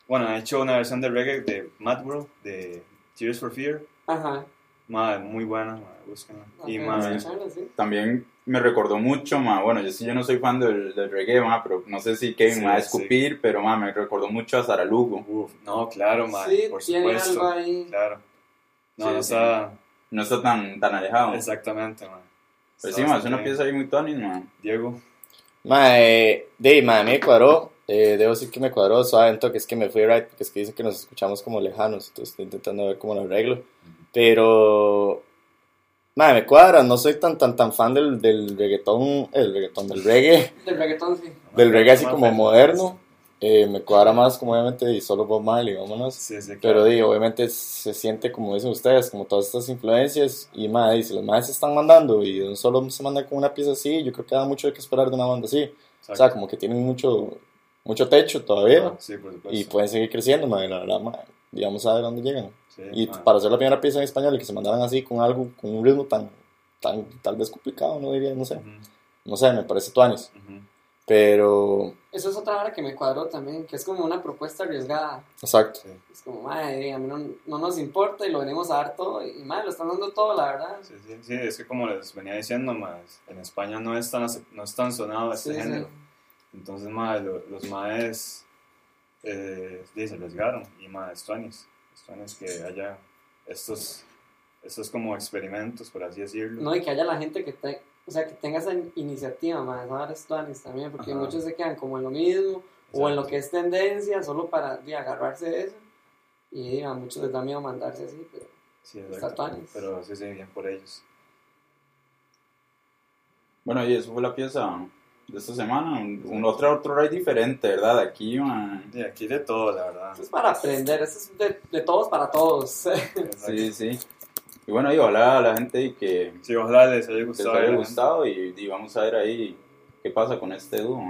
Bueno, han hecho una versión de reggae de Mad World, de Tears for Fear. Ajá. Ma, muy buena, ma, búsquenla. Y, ma, sí. También me recordó mucho, ma, bueno, yo sí yo no soy fan del, del reggae, ma, pero no sé si Kevin Sí, me va a sí. escupir, pero ma, me recordó mucho a Saralugo. uf, no, claro, ma, Sí, por tiene supuesto. algo ahí. Claro. No, Sí, no sí. está No está tan, tan alejado. exactamente, man. Pues Está sí, man, es una pieza ahí muy tonis, man. bien. Diego. Mae, de mae, me cuadró. Eh, debo decir que me cuadró suave en toque, es que me fui right, porque es que dice que nos escuchamos como lejanos, entonces estoy intentando ver cómo lo arreglo. Pero, mae, me cuadra, no soy tan tan tan fan del, del reggaetón, el reggaetón, del reggae, Del reggaetón, sí. del reggae así como moderno. Eh, me cuadra más como obviamente y solo Bob Marley, vámonos. Sí, sí, Pero claro. di, obviamente se siente como dicen ustedes, como todas estas influencias y mae, si los maes se están mandando y de un solo se mandan con una pieza así, yo creo que da mucho de que esperar de una banda así. O sea, como que tienen mucho mucho techo todavía Sí, por supuesto. y pueden seguir creciendo, mae, la verdad, mae, digamos a ver dónde llegan. Sí, Y man. para hacer la primera pieza en español y que se mandaran así con algo, con un ritmo tan, tan tal vez complicado, no diría, no sé. Ujú, No sé, me parece tuanis. ujú. Pero, Eso es otra hora que me cuadró también, que es como una propuesta arriesgada. exacto. Es como, madre, a mí no, no nos importa y lo venimos a dar todo. Y, madre, lo están dando todo, la verdad. Sí, sí, sí, es que como les venía diciendo, más en España no es tan, no es tan sonado este Sí, sí. género. Entonces, más los maes eh, se arriesgaron y más Stuanis. Stuanis que haya estos, estos como experimentos, por así decirlo. No, y que haya la gente que, te, o sea, que tenga esa iniciativa, más ahora estuanes también, porque Ajá. muchos se quedan como en lo mismo, o en lo Exacto. que es tendencia, solo para di, agarrarse de eso. Y a muchos les da miedo mandarse así, pero Sí, exacto. tuanis. Pero sí, sí, bien por ellos. Bueno, y eso fue la pieza de esta semana. Un, un otro, otro raid diferente, ¿verdad? Aquí, man. Y aquí de todo, la verdad. eso es para aprender, eso es de, de todos para todos. Sí, sí. Y bueno, y ojalá a la gente y que, Sí, ojalá les haya que les gustado. haya gustado y, y vamos a ver ahí qué pasa con este dúo.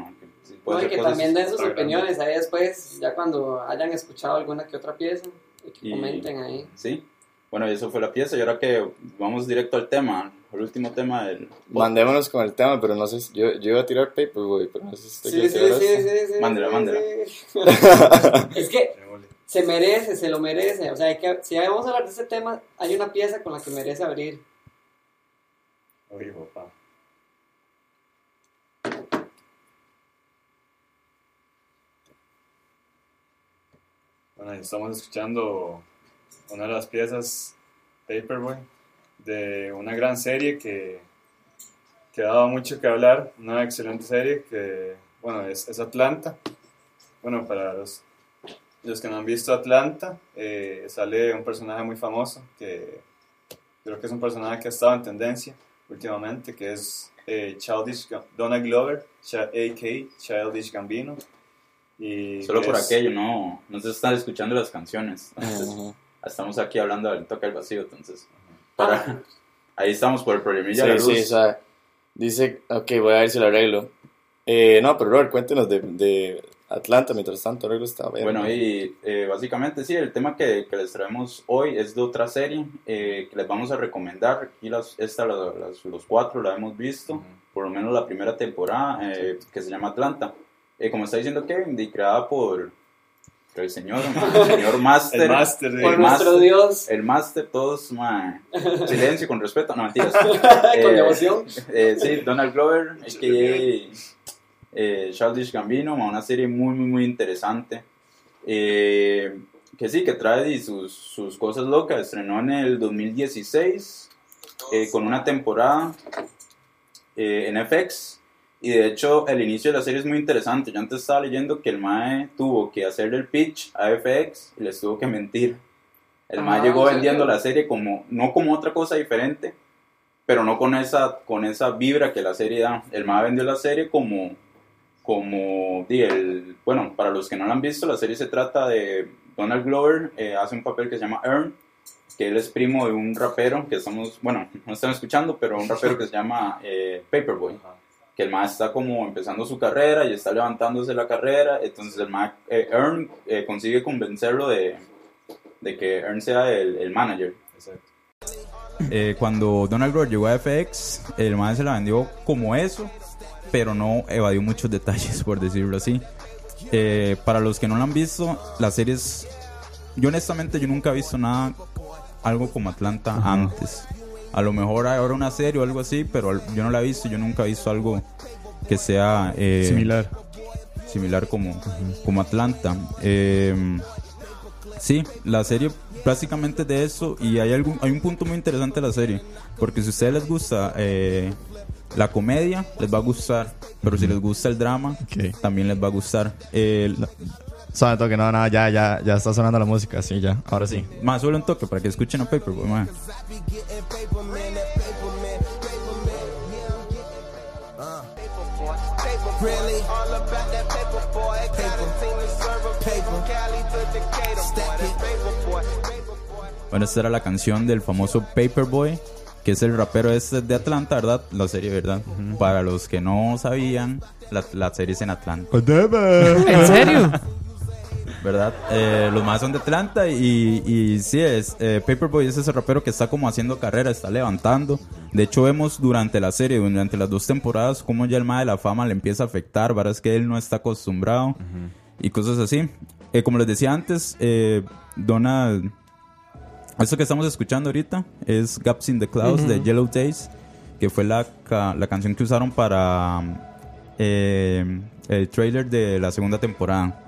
si puede No, y que también den sus otra grande. opiniones ahí después, ya cuando hayan escuchado alguna que otra pieza, y que Y- comenten ahí. Sí. Bueno, y eso fue la pieza. Y ahora que vamos directo al tema, el último tema del. Mandémonos con el tema, pero no sé si yo, yo iba a tirar Paperboy, pero no sé si usted Sí, quiere sí, sí, sí, sí. Mándela, sí, mándela. sí. es que se merece, se lo merece. O sea, hay que, si vamos a hablar de este tema, hay una pieza con la que merece abrir. Uy, papá. Bueno, estamos escuchando una de las piezas Paperboy de una gran serie que, que ha dado mucho que hablar, una excelente serie que, bueno, es, es Atlanta. Bueno, para los, los que no han visto Atlanta, eh, sale un personaje muy famoso que creo que es un personaje que ha estado en tendencia últimamente, que es eh, Childish Donald Glover, a.k.a. Childish Gambino. Y Solo por es- aquello, no, no se están escuchando las canciones. Entonces, estamos aquí hablando del toque al vacío, entonces. Para- ahí estamos por el problemilla Sí, de la luz. sí, o sea, dice, ok, voy a ver si lo arreglo. Eh, no, pero Robert, cuéntenos de, de Atlanta, mientras tanto arreglo está bien. Bueno, y eh, básicamente sí, el tema que, que les traemos hoy es de otra serie eh, que les vamos a recomendar. Aquí las, esta, la- las- los cuatro la hemos visto, por lo menos la primera temporada, que se llama Atlanta. Como está diciendo Kevin, y creada por el señor, el señor Master. El máster. Por El nuestro máster. Dios, El Master, todos, ma, silencio, con respeto, no mentiras. con Eh, devoción. eh, sí, Donald Glover, a.k.a. Eh, Childish Gambino, ma, una serie muy, muy, muy interesante. Eh, que sí, que trae sus, sus cosas locas. Estrenó en el 2016 eh, con una temporada eh, en FX. Y de hecho, el inicio de la serie es muy interesante. Yo antes estaba leyendo que el Mae tuvo que hacerle el pitch a FX y les tuvo que mentir. El Mae Ah, llegó ¿en serio? vendiendo la serie como, no como otra cosa diferente, pero no con esa, con esa vibra que la serie da. El Mae vendió la serie como, como, di, el, bueno, para los que no la han visto, la serie se trata de Donald Glover, eh, hace un papel que se llama Earn, que él es primo de un rapero que estamos, bueno, no están escuchando, pero un rapero que se llama eh, Paperboy Ajá. Que el MAE está como empezando su carrera y está levantándose la carrera, entonces el MAE, eh, Earn eh, consigue convencerlo de, de que Earn sea el, el manager. Eh, cuando Donald Glover llegó a FX, el MAE se la vendió como eso, pero no evadió muchos detalles, por decirlo así. Eh, para los que no la han visto, la serie es... Yo honestamente yo nunca he visto nada, algo como Atlanta antes. A lo mejor hay ahora una serie o algo así, pero yo no la he visto, yo nunca he visto algo que sea eh, Similar. similar como, como Atlanta. Eh, Sí, la serie básicamente de eso y hay algún hay un punto muy interesante de la serie, porque si a ustedes les gusta eh, la comedia, les va a gustar, pero si les gusta el drama, también les va a gustar. El, Sabe toque, no, no, ya, ya, ya está sonando la música, sí, ya. Ahora sí. más solo un toque para que escuchen a Paperboy, ma. Really? All about that paper boy. Got a team to serve a paper. Cali to Decatur, boy. That paper boy. Bueno, esta era la canción del famoso Paperboy, que es el rapero este de Atlanta, ¿verdad? La serie, ¿verdad? Para los que no sabían, la, la serie es en Atlanta. ¿En serio? ¿verdad? Eh, los más son de Atlanta y, y sí, es, eh, Paperboy es ese rapero que está como haciendo carrera, está levantando. De hecho, vemos durante la serie, durante las dos temporadas, cómo ya el más de la fama le empieza a afectar, ¿verdad? Es que él no está acostumbrado y cosas así. Eh, como les decía antes, eh, Donald, esto que estamos escuchando ahorita es Gaps in the Clouds de Yellow Days, que fue la, ca- la canción que usaron para eh, el trailer de la segunda temporada.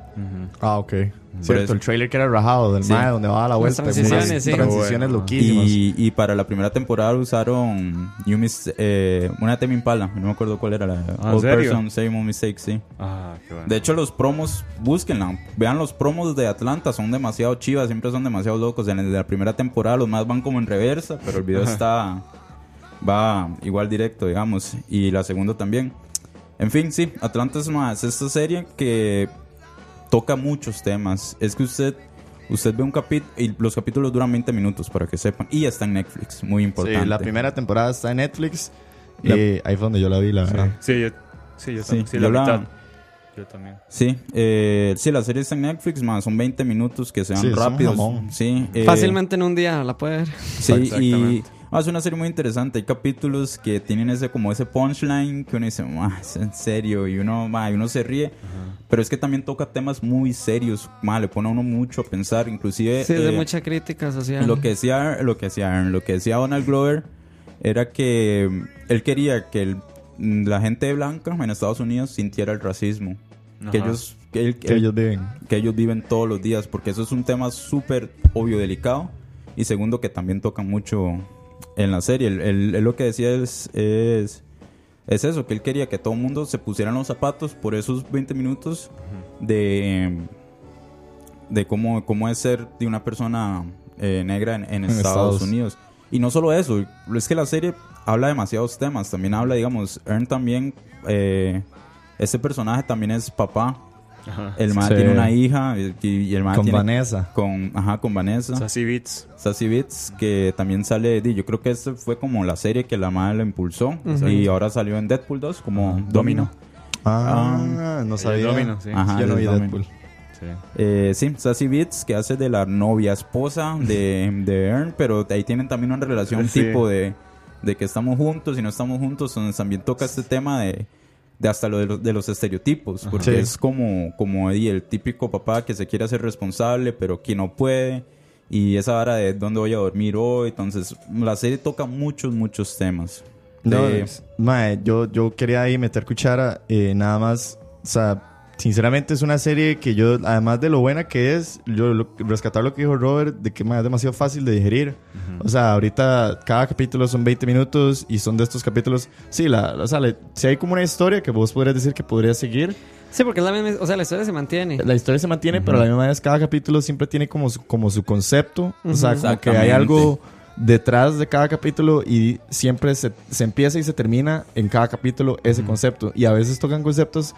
Ah, ok. Cierto, eso. el trailer que era rajado del Sí. mae donde va a la Las vuelta. transiciones, unas sí. Transiciones Bueno. loquísimas. Y, y para la primera temporada usaron eh, una de Tame Impala, no me acuerdo cuál era la Ah, ¿en Old serio? Person Same Old Mistake, sí. Ah, qué bueno. De hecho los promos, búsquenla, vean los promos de Atlanta, son demasiado chivas, siempre son demasiado locos. En el de la primera temporada los más van como en reversa, pero el video está va igual directo, digamos, y la segunda también. En fin, sí, Atlanta es más esta serie que toca muchos temas. Es que usted usted ve un capítulo y los capítulos duran 20 minutos para que sepan y está en Netflix, muy importante. Sí, la primera temporada está en Netflix. La- Y ahí fue donde yo la vi, la verdad. Sí, yo, sí, yo Sí, también. Sí, yo la la- mitad. Yo también. Sí, eh, sí, la serie está en Netflix, más son 20 minutos que se van Sí, es un rápidos. Sí, eh, Fácilmente en un día la puede ver. Sí, y. ah, es una serie muy interesante. Hay capítulos que tienen ese como ese punchline que uno dice, "Ma, es en serio, y uno, ma, y uno se ríe. Pero es que también toca temas muy serios, ma, le pone a uno mucho a pensar, inclusive Sí, es de eh, mucha crítica social. lo que decía, lo que decía lo que decía Donald Glover era que mm, él quería que el- mm, la gente blanca en Estados Unidos sintiera el racismo. Que ellos, que él- Que ellos viven. que ellos viven todos los días, porque eso es un tema súper obvio, delicado, y segundo que también tocan mucho en la serie. Él, él- él lo que decía es, es, es eso, que él quería que todo el mundo se pusieran los zapatos por esos 20 minutos de, de cómo, cómo es ser de una persona eh, negra en, en Estados, Estados. Unidos. Y no solo eso, es que la serie habla demasiados temas, también habla, digamos, Ern también, eh, ese personaje también es papá. Ajá. El man Sí. tiene una hija y, y el man Con tiene- Vanessa. Con, ajá, con Vanessa. Sassy Beats. Sassy Beats, que también sale, di, yo creo que esta fue como la serie que la madre lo impulsó. Y ahora salió en Deadpool 2 como Domino. Ah, no sabía. Domino, sí. Ajá, Yo no vi Domino. Deadpool. Sí. Eh, sí, Sassy Beats, que hace de la novia esposa de, de Ern, pero ahí tienen también una relación Sí. tipo de, de que estamos juntos y no estamos juntos, donde también toca este tema de, de hasta lo de los, de los estereotipos, porque Sí. es como, como el típico papá que se quiere hacer responsable, pero que no puede, y esa hora de dónde voy a dormir hoy, entonces la serie toca muchos, muchos temas. No, De- mae, yo, yo quería ahí meter cuchara, eh, nada más, o sea, sinceramente es una serie que yo, además de lo buena que es, yo lo- rescatar lo que dijo Robert, de que es demasiado fácil de digerir. O sea, ahorita cada capítulo son 20 minutos y son de estos capítulos, sí, la, o sea, le- si hay como una historia que vos podrías decir que podría seguir, Sí, porque es la misma, o sea, la historia se mantiene. la historia se mantiene, pero a la misma vez cada capítulo siempre tiene como su, como su concepto. O sea, como que hay algo detrás de cada capítulo y siempre se, se empieza y se termina en cada capítulo ese concepto. Y a veces tocan conceptos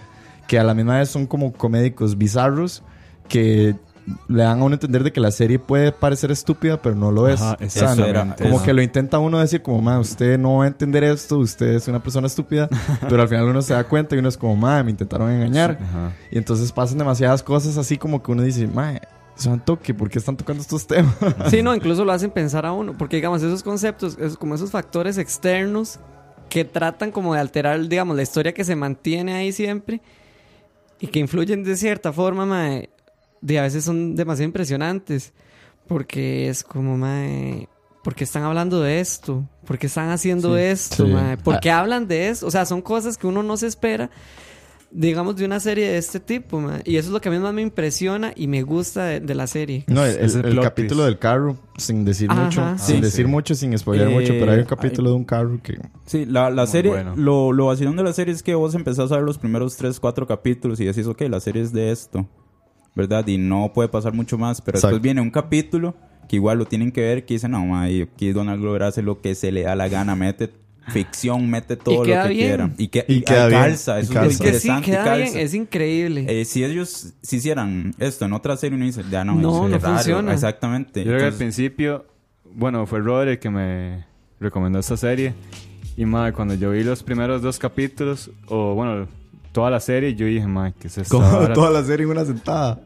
que a la misma vez son como comédicos bizarros que le dan a uno entender de que la serie puede parecer estúpida, pero no lo es. Ajá, O sea, eso no- era- como eso. que lo intenta uno decir como, ma, usted no va a entender esto, usted es una persona estúpida, pero al final uno se da cuenta y uno es como, ma, me intentaron engañar. Ajá. Y entonces pasan demasiadas cosas así como que uno dice, mae, son toque, ¿por qué están tocando estos temas? Sí, no, incluso lo hacen pensar a uno. Porque, digamos, esos conceptos, es como esos factores externos que tratan como de alterar, digamos, la historia que se mantiene ahí siempre y que influyen de cierta forma, mae, de a veces son demasiado impresionantes. Porque es como, mae, ¿por qué están hablando de esto? ¿Por qué están haciendo Sí. esto, Sí. mae? ¿Por Ah. qué hablan de esto? O sea, son cosas que uno no se espera. Digamos, de una serie de este tipo. Y eso es lo que a mí más me impresiona y me gusta de, de la serie. No, el, el- capítulo twist. del carro, sin decir Ajá. mucho, Sí, sin decir sí. mucho, sin spoiler Eh, mucho, pero hay un hay- capítulo de un carro que... Sí, la, la serie, bueno. lo, lo vacilón de la serie es que vos empezás a ver los primeros 3, 4 capítulos y decís, ok, la serie es de esto, ¿verdad? Y no puede pasar mucho más, pero Exacto. después viene un capítulo que igual lo tienen que ver, que dicen, no, ma, y aquí Donald Glover hace lo que se le da la gana, mete ficción, mete todo lo que bien. quiera. Y, que, Y y queda bien, calza, y eso calza. es Es lo que sí, interesante, y bien, calza. es increíble. Eh, si ellos si hicieran esto en otra serie, uno dice, ya no, No, es no raro. funciona. Exactamente. Yo creo que al principio, bueno, fue Robert el que me recomendó esta serie. Y madre, cuando yo vi los primeros dos capítulos, o bueno, toda la serie, yo dije, madre, ¿qué es esto? Toda la serie en una sentada.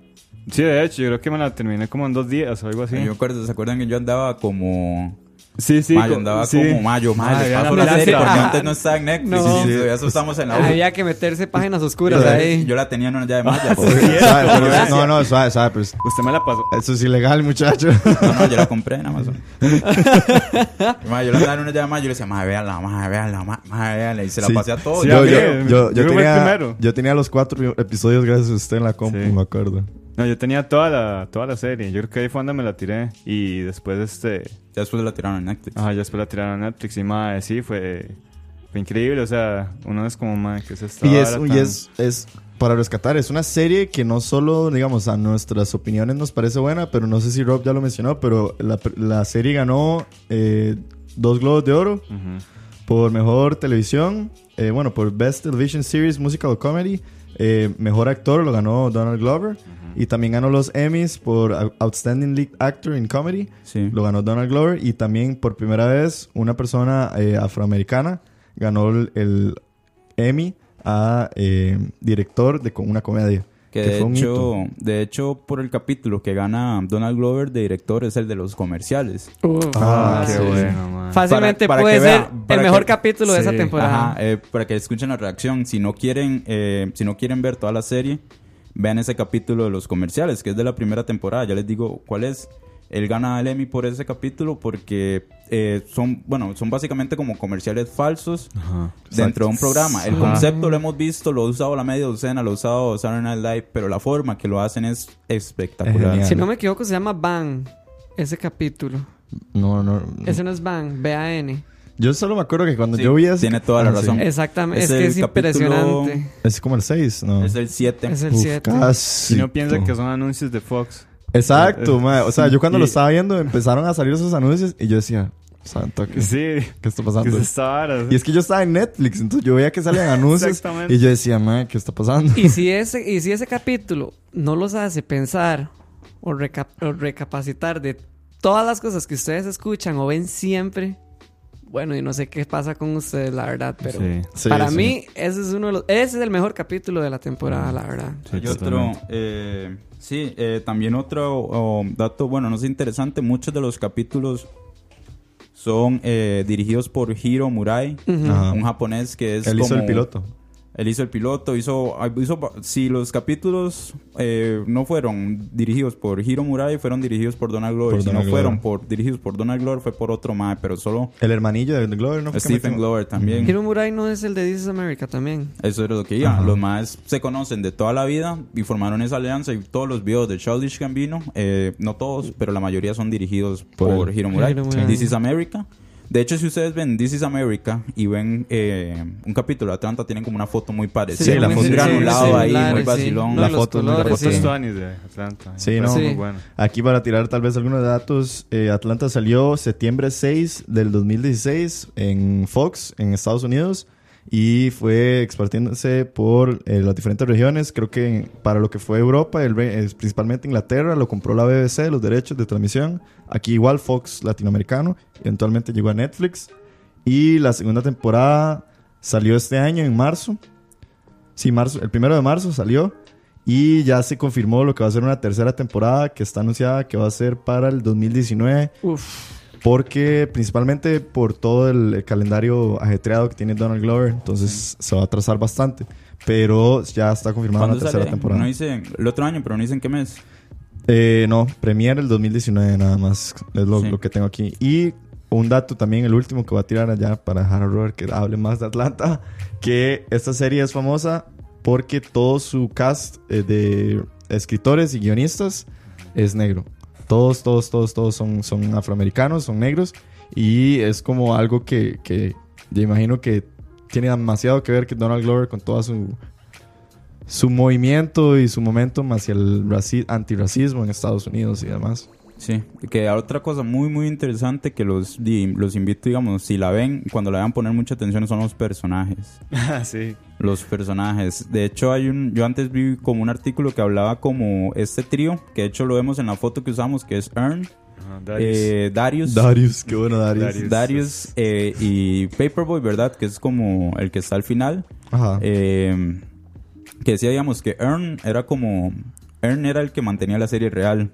Sí, de hecho, yo creo que me la terminé como en dos días o algo así. yo me acuerdo, ¿se acuerdan que yo andaba como... Sí, sí. Ma, yo co- andaba sí. como mayo, mayo. la la serie porque Ah, antes no estaba en Netflix. no. Sí, Sí, eso estamos en la U. Había que meterse páginas oscuras Yo- ahí. Yo la tenía en una llave maya. Suave, pero- no, no, suave, suave, pero es- Usted me la pasó. eso es ilegal, muchacho. No, no, yo la compré en Amazon. Ma, yo la tenía en una llave maya. Yo le decía, madre, véanla, madre, véanla, ma- madre, véanla. Y se la Sí. pasé a todos. Sí, yo, yo, yo tenía, primero. yo tenía los cuatro episodios gracias a usted en la compu, Sí. me acuerdo. No, yo tenía toda la, toda la serie. Yo creo que ahí fue donde me la tiré. Y después, este. Ya después la tiraron en Netflix. Ajá, ya después la tiraron a Netflix. Y madre, sí, fue. Fue increíble. O sea, uno es como, madre, ¿qué es esta Y es, vara y tan- es, es para rescatar, es una serie que no solo, digamos, a nuestras opiniones nos parece buena, pero no sé si Rob ya lo mencionó, pero la, la serie ganó eh, dos globos de oro por mejor televisión, eh, bueno, por Best Television Series Musical Comedy, eh, mejor actor lo ganó Donald Glover, y también ganó los Emmys por Out- Outstanding Lead Actor in Comedy, Sí. lo ganó Donald Glover, y también por primera vez una persona eh, afroamericana ganó el, el Emmy a eh, director de con una comedia. Que de fue un hecho, hito. de hecho, por el capítulo que gana Donald Glover de director es el de los comerciales. Uf. Ah, qué sí. bueno, man. Fácilmente Para- para puede que ser vean, el mejor que- capítulo de esa Sí. temporada. Ajá, eh, para que escuchen la reacción. Si no quieren, eh, si no quieren ver toda la serie, vean ese capítulo de los comerciales, que es de la primera temporada. Ya les digo cuál es. Él gana el Emmy por ese capítulo porque eh, son, bueno, son básicamente como comerciales falsos Ajá. dentro de un programa. El Ajá. concepto lo hemos visto, lo ha usado la media docena, lo ha usado Saturday Night Live, pero la forma que lo hacen es Es espectacular. Si no me equivoco, se llama Bang. Ese capítulo. No, no. Ese no es Bang, B-A-N. Yo solo me acuerdo que cuando Sí, yo vi ese- tiene toda la sí. razón. Exactamente. Es Es, que es impresionante. Es como el 6, ¿no? Es el 7. Es el Uf, 7. casi. Si no piensa que son anuncios de Fox. Exacto, Eh, mae. O sea, yo cuando y- lo estaba viendo empezaron a salir esos anuncios y yo decía, santo, ¿qué, Sí. qué está ¿Qué pasando? Y es que yo estaba en Netflix, entonces yo veía que salían anuncios y yo decía, mae, ¿qué está pasando? Y si ese, y si ese capítulo no los hace pensar o, reca- o recapacitar de todas las cosas que ustedes escuchan o ven siempre, bueno, y no sé qué pasa con ustedes, la verdad, pero Sí. Sí, para sí. mí ese es uno de los, ese es el mejor capítulo de la temporada, la verdad. Sí, Hay otro, eh, sí, eh, también otro oh, dato, bueno, no sé, interesante, muchos de los capítulos son eh, dirigidos por Hiro Murai, un japonés que es Él hizo el piloto. Él hizo el piloto, hizo, hizo si los capítulos eh, no fueron dirigidos por Hiro Murai, fueron dirigidos por Donald Glover. Por si Donald no fueron por dirigidos por Donald Glover, fue por otro más, pero solo El hermanillo de Glover, ¿no? fue Stephen? Glover también. Hiro Murai no es el de This is America también. Eso era lo que iba. Ajá. Los más se conocen de toda la vida y formaron esa alianza. Y todos los videos de Childish Gambino, eh, no todos, pero la mayoría son dirigidos Por por. Hiro Murai. Hiro Murai. This is America. De hecho, si ustedes ven This is America y ven eh, un capítulo de Atlanta, tienen como una foto muy parecida. Sí, la muy foto- granulado sí, ahí, muy sí. vacilón. No, La foto es muy sí. De Atlanta. Sí, no. muy bueno. Aquí para tirar tal vez algunos datos, eh, Atlanta salió septiembre 6 del 2016 en Fox, en Estados Unidos, y fue expandiéndose por eh, las diferentes regiones. Creo que para lo que fue Europa, el, principalmente Inglaterra, lo compró la BBC, los derechos de transmisión. Aquí igual Fox latinoamericano, eventualmente llegó a Netflix. Y la segunda temporada salió este año, en marzo. Sí, marzo, el primero de marzo salió. Y ya se confirmó lo que va a ser una tercera temporada que está anunciada que va a ser para el 2019. Uf. Porque principalmente por todo el, calendario ajetreado que tiene Donald Glover. Entonces se va a atrasar bastante. Pero ya está confirmada la ¿Cuándo tercera sale? temporada. No dicen el otro año, pero no dicen qué mes. Eh, no, Premiere el 2019 nada más. Es lo, Sí. lo que tengo aquí. Y un dato también, el último que voy a tirar allá para dejar a Robert que hable más de Atlanta. Que esta serie es famosa porque todo su cast eh, de escritores y guionistas es negro. Todos, todos, todos, todos son, son afroamericanos, son negros. Y es como algo que, que yo imagino que tiene demasiado que ver que Donald Glover con toda su, su movimiento y su momentum hacia el raci- antirracismo en Estados Unidos y demás. Sí, que otra cosa muy muy interesante que los, los invito, digamos, si la ven, cuando la vean poner mucha atención son los personajes. sí. Los personajes. De hecho, hay un. Yo antes vi como un artículo que hablaba como este trío, que de hecho lo vemos en la foto que usamos, que es Earn, Ajá, Darius. eh, Darius, Darius, qué bueno Darius. Darius. Darius eh, y Paperboy, ¿verdad? Que es como el que está al final. Ajá. Eh, que decía, digamos, que Earn era como. Earn era el que mantenía la serie real.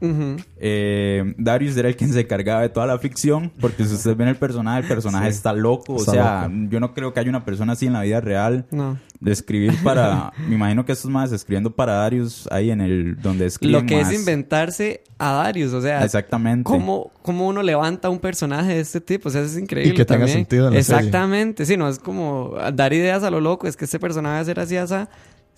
Eh, Darius era el quien se encargaba de toda la ficción, porque si ustedes ven el personaje, el personaje está loco. Está o sea, loco. yo no creo que haya una persona así en la vida real No. de escribir para. me imagino que estos más escribiendo para Darius ahí en el. donde escriben. Lo que más. es inventarse a Darius, o sea, Exactamente. ¿cómo, cómo uno levanta un personaje de este tipo? O sea, eso es increíble. Y que tenga sentido en la serie. Exactamente, sí, no es como dar ideas a lo loco, es que este personaje va a ser así, así,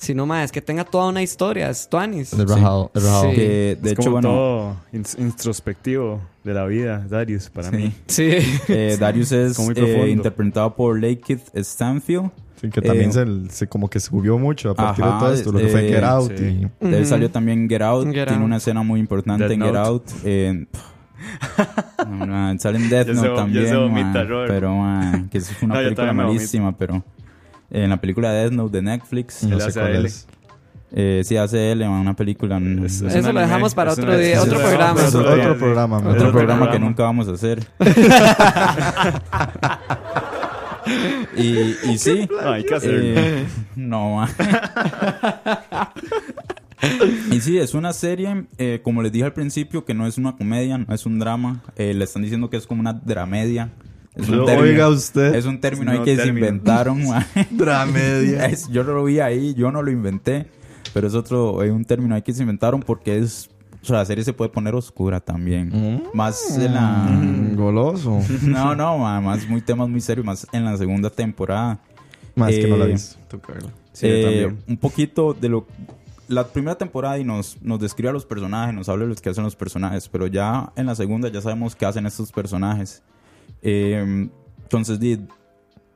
sino más, es que tenga toda una historia, es Tuanis. El rajado, el rajado. Sí. Que, de es hecho, como bueno. todo ins- introspectivo de la vida, Darius, para sí. mí. Sí. Eh, Darius es eh, interpretado por Lakeith Stanfield. Sí, que también Eh, se, se como que subió mucho a partir Ajá, de todo esto, lo que fue eh, Get Out sí. y... De él salió también Get Out. Get Tiene Out. una escena muy importante Death en Get Note. Out. Eh, no, man, sale en Death Note también. man, pero, man, que es una No, película malísima. Pero en la película Death Note de Netflix, No sé cuál es. eh, sí hace él en una película. en- Es- es Eso un lo anime, dejamos para es otro día, es otro programa. Otro, programa. Otro, otro programa, que nunca vamos a hacer. y, y sí. No, hay que eh, no. Y sí, es una serie, eh, como les dije al principio, que no es una comedia, no es un drama. Eh, le están diciendo que es como una dramedia. Es un Oiga usted. Es un término ahí que se término. inventaron. Dramedia. Es- yo no lo vi ahí, yo no lo inventé. Pero es otro, eh, un término ahí que se inventaron porque es... O sea, la serie se puede poner oscura también. Más en la... Mm, goloso. No, no, ma- más muy temas muy serios, más en la segunda temporada. Más que no la Eh, verla. Sí, Eh, también. un poquito de lo la primera temporada y nos, nos describe a los personajes, nos habla de lo que hacen los personajes, pero ya en la segunda ya sabemos qué hacen estos personajes. Eh, entonces,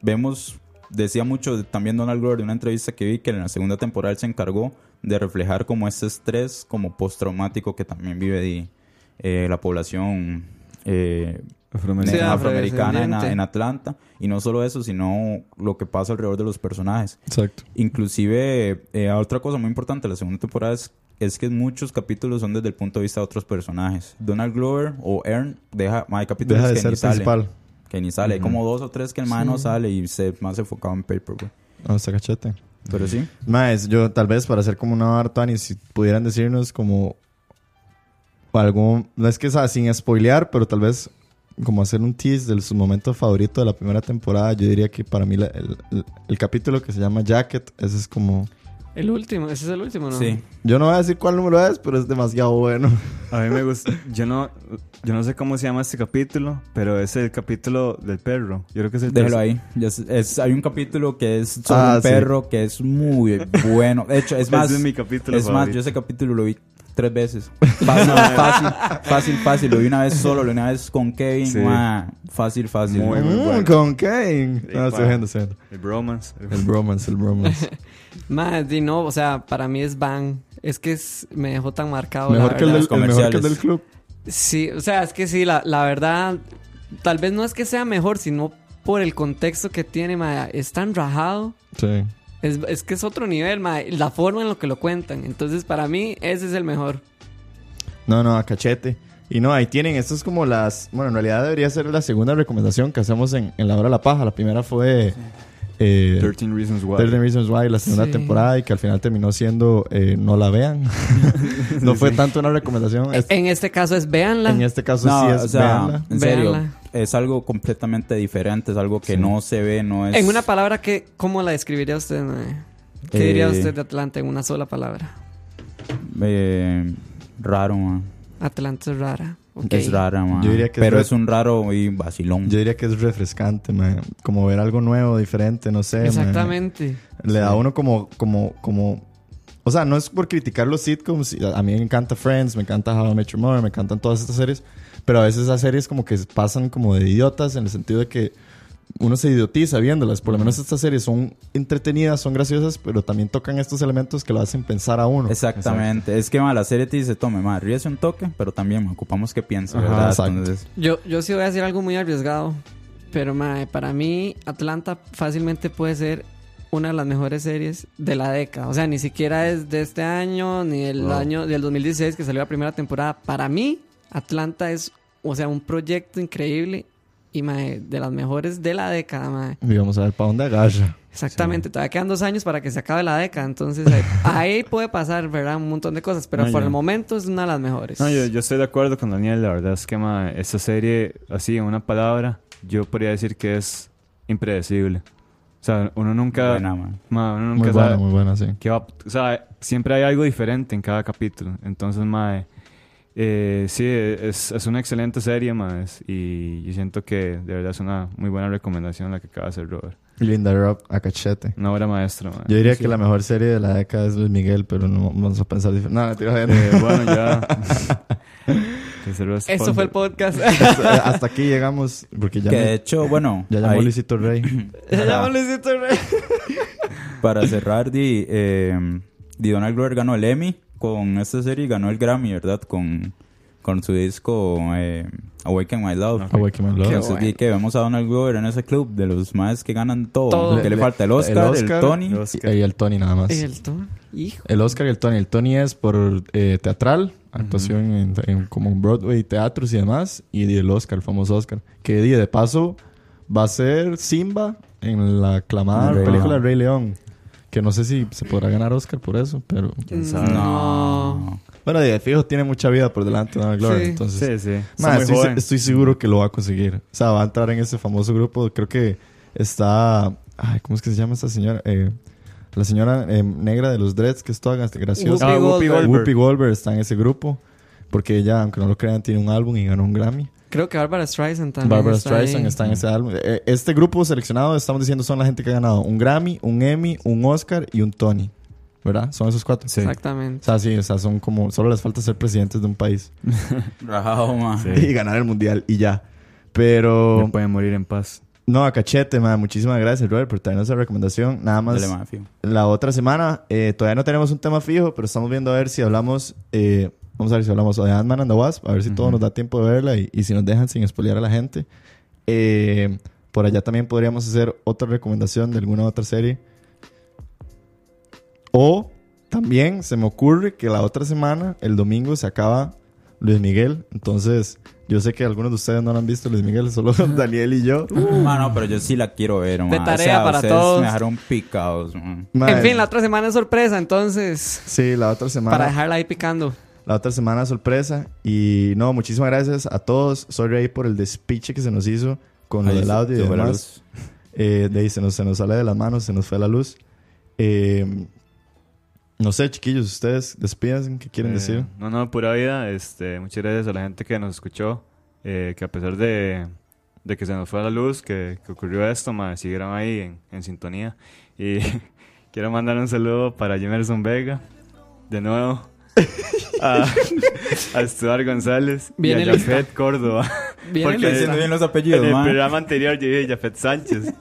vemos, decía mucho también Donald Glover de una entrevista que vi que en la segunda temporada él se encargó de reflejar como este estrés como postraumático que también vive eh, la población eh, Afroamericano. Sí, afroamericana en, en Atlanta. Y no solo eso, sino lo que pasa alrededor de los personajes. Exacto. Inclusive, eh, otra cosa muy importante de la segunda temporada es, es que muchos capítulos son desde el punto de vista de otros personajes. Donald Glover o Ern deja, hay capítulos Deja de que ser ni sale. principal. Que ni sale. Hay como dos o tres que el man no sale y se más enfocado en Paperboy. No, está cachete. Pero sí. Más, yo tal vez para hacer como una Bartuani, si pudieran decirnos como algún, no es que sea sin spoilear, pero tal vez como hacer un tease de su momento favorito de la primera temporada, yo diría que para mí la- el, el- el capítulo que se llama Jacket, ese es como, El último, ese es el último, ¿no? Sí. yo no voy a decir cuál número es, pero es demasiado bueno. A mí me gusta. Yo no, yo no sé cómo se llama este capítulo, pero es el capítulo del perro. Yo creo que es el Déjalo ahí. Es- es- hay un capítulo que es sobre Ah, un sí. perro que es muy bueno. De hecho, es más. Ese es mi capítulo Es más, yo ese capítulo lo vi tres veces. Fácil, fácil, fácil, fácil. Lo vi una vez solo, lo vi una vez con Kevin. Sí. Fácil, fácil. Muy, muy Mm, bueno. Con Kane. Sí, No, estoy claro. viendo, estoy viendo. El bromance. El bromance, el bromance. Más, di no, o sea, para mí es Bang. Es que es- me dejó tan marcado. la mejor, que el del, el mejor que el del club. Sí, o sea, es que sí, la, la verdad, tal vez no es que sea mejor, sino por el contexto que tiene, ma, es tan rajado. Sí. Es, es que es otro nivel, ma, la forma en lo que lo cuentan. Entonces, para mí, ese es el mejor. No, no, a cachete. Y no, ahí tienen, esto es como las... Bueno, en realidad debería ser la segunda recomendación que hacemos en, en La Hora de la Paja. La primera fue... Eh, 13 Reasons Why. 13 Reasons Why, la segunda Sí. temporada, y que al final terminó siendo eh, No la vean. no fue tanto una recomendación. es- En este caso es véanla. en este caso No, sí es o sea, véanla. en serio, Véanla. es algo completamente diferente, es algo que Sí. no se ve, no es... En una palabra, que, ¿cómo la describiría usted? ¿Qué Eh, diría usted de Atlanta en una sola palabra? eh, raro, man. Atlanta es rara. Es rara, ma. Yo diría que es Pero es un raro y vacilón. Yo diría que es refrescante, mae. Como ver algo nuevo, diferente, no sé. Exactamente. Le da a uno como, como, como... O sea, no es por criticar los sitcoms. A mí me encanta Friends, me encanta How I Met Your Mother, me encantan todas estas series. Pero a veces esas series como que pasan como de idiotas en el sentido de que uno se idiotiza viéndolas. Por lo menos estas series son entretenidas, son graciosas, pero también tocan estos elementos que lo hacen pensar a uno. Exactamente. Es que ma, la serie te dice, tome, ma, ríese un toque, pero también ma, ocupamos que piense, Ajá, ¿verdad? exacto. Entonces, Yo, yo sí voy a decir algo muy arriesgado. Pero mae, para mí, Atlanta fácilmente puede ser una de las mejores series de la década. O sea, ni siquiera es de este año, ni del Wow. año del 2016 que salió la primera temporada. Para mí, Atlanta es, o sea, un proyecto increíble y mae, de las mejores de la década, mae. Y vamos a ver para dónde agarra. Exactamente, todavía quedan dos años para que se acabe la década, entonces ahí, ahí puede pasar, ¿verdad? Un montón de cosas, pero No, por ya. el momento es una de las mejores. No, yo, yo estoy de acuerdo con Daniel. La verdad es que ma, esta serie, así en una palabra, yo podría decir que es impredecible. O sea, uno nunca. buena, ma. ma, uno Muy nunca buena, sabe muy buena, sí. qué va- O sea, siempre hay algo diferente en cada capítulo. Entonces, ma, eh, sí, es, es una excelente serie, ma. es- y yo siento que de verdad es una muy buena recomendación la que acaba de hacer Robert. Linda Rob a cachete. Una obra maestra, ma. Yo diría Sí. que la mejor serie de la década es Luis Miguel, pero no vamos a pensar diferente. No, no, Eh, bueno, ya. Este Eso fue el podcast. podcast. Hasta aquí llegamos, porque ya, que me- de hecho, bueno, ya llamó ahí- Luisito Rey. Ya llamó Luisito Rey. para cerrar, di, eh, di Donald Glover ganó el Emmy con esta serie y ganó el Grammy, ¿verdad? Con, con su disco eh, Awaken My Love. Awaken My Love. Qué Entonces, bueno. que vemos a Donald Glover en ese club de los más que ganan todo. Todo. Que le, Le- falta el Oscar, el, Tony. el Oscar. Y el Tony nada más. El tono. Hijo. El Oscar y el Tony. El Tony es por eh, teatral, actuación en, en como en Broadway, teatros y demás. Y el Oscar, el famoso Oscar. Que di, de paso va a ser Simba en la aclamada El Rey película León. Rey León. Que no sé si se podrá ganar Oscar por eso, pero... ¿Quién sabe? No. Bueno, de fijo tiene mucha vida por delante Glover. Sí. Entonces, Sí, estoy, seguro que lo va a conseguir. O sea, va a entrar en ese famoso grupo. Creo que está... Ay, ¿cómo es que se llama esta señora? Eh, la señora eh, negra de los dreads, que es toda graciosa. Whoopi Ah. Goldberg. Whoopi Goldberg está en ese grupo. Porque ella, aunque no lo crean, tiene un álbum y ganó un Grammy. Creo que Barbara Streisand también. Barbara está Streisand ahí. está en ese álbum. Eh, Este grupo seleccionado, estamos diciendo, son la gente que ha ganado un Grammy, un Emmy, un Oscar y un Tony. ¿Verdad? Son esos cuatro. Sí. O Exactamente. sea, sí, o sea, son como... Solo les falta ser presidentes de un país. Rajado, ma. Sí. y ganar el mundial y ya. Pero... No pueden morir en paz. No, a cachete, man. Muchísimas gracias, Robert, por traernos esa recomendación. Nada más. Dale, ma, fijo. La otra semana, eh, todavía no tenemos un tema fijo, pero estamos viendo a ver si hablamos. eh, vamos a ver si hablamos o de Ant-Man and the Wasp, a ver si todo nos da tiempo de verla y, y si nos dejan sin spoilear a la gente. Eh, por allá también podríamos hacer otra recomendación de alguna otra serie. O también se me ocurre que la otra semana, el domingo, se acaba Luis Miguel. Entonces, yo sé que algunos de ustedes no lo han visto, Luis Miguel, solo Daniel y yo. Ma, no, pero yo sí la quiero ver, ma. De O tarea sea, para ustedes todos. me dejaron picados, En fin, la otra semana es sorpresa, entonces. Sí, la otra semana. Para dejarla ahí picando. La otra semana sorpresa. Y no, muchísimas gracias a todos. Sorry ahí por el despiche que se nos hizo con del se- audio y demás. Eh, de ahí se nos, se nos sale de las manos, se nos fue la luz. Eh, no sé, chiquillos, ustedes despídense, ¿qué quieren Eh, decir? No, no, pura vida. Este, muchas gracias a la gente que nos escuchó. eh, que a pesar de, de que se nos fue la luz, que, que ocurrió esto, ma, siguieron ahí en, en sintonía. Y quiero mandar un saludo para Jemerson Vega, de nuevo. A, a Stuart González Viene y a lista. Jafet Córdoba. Viene Porque lista. Diciendo bien los apellidos, en el ma. programa anterior yo dije Jafet Sánchez.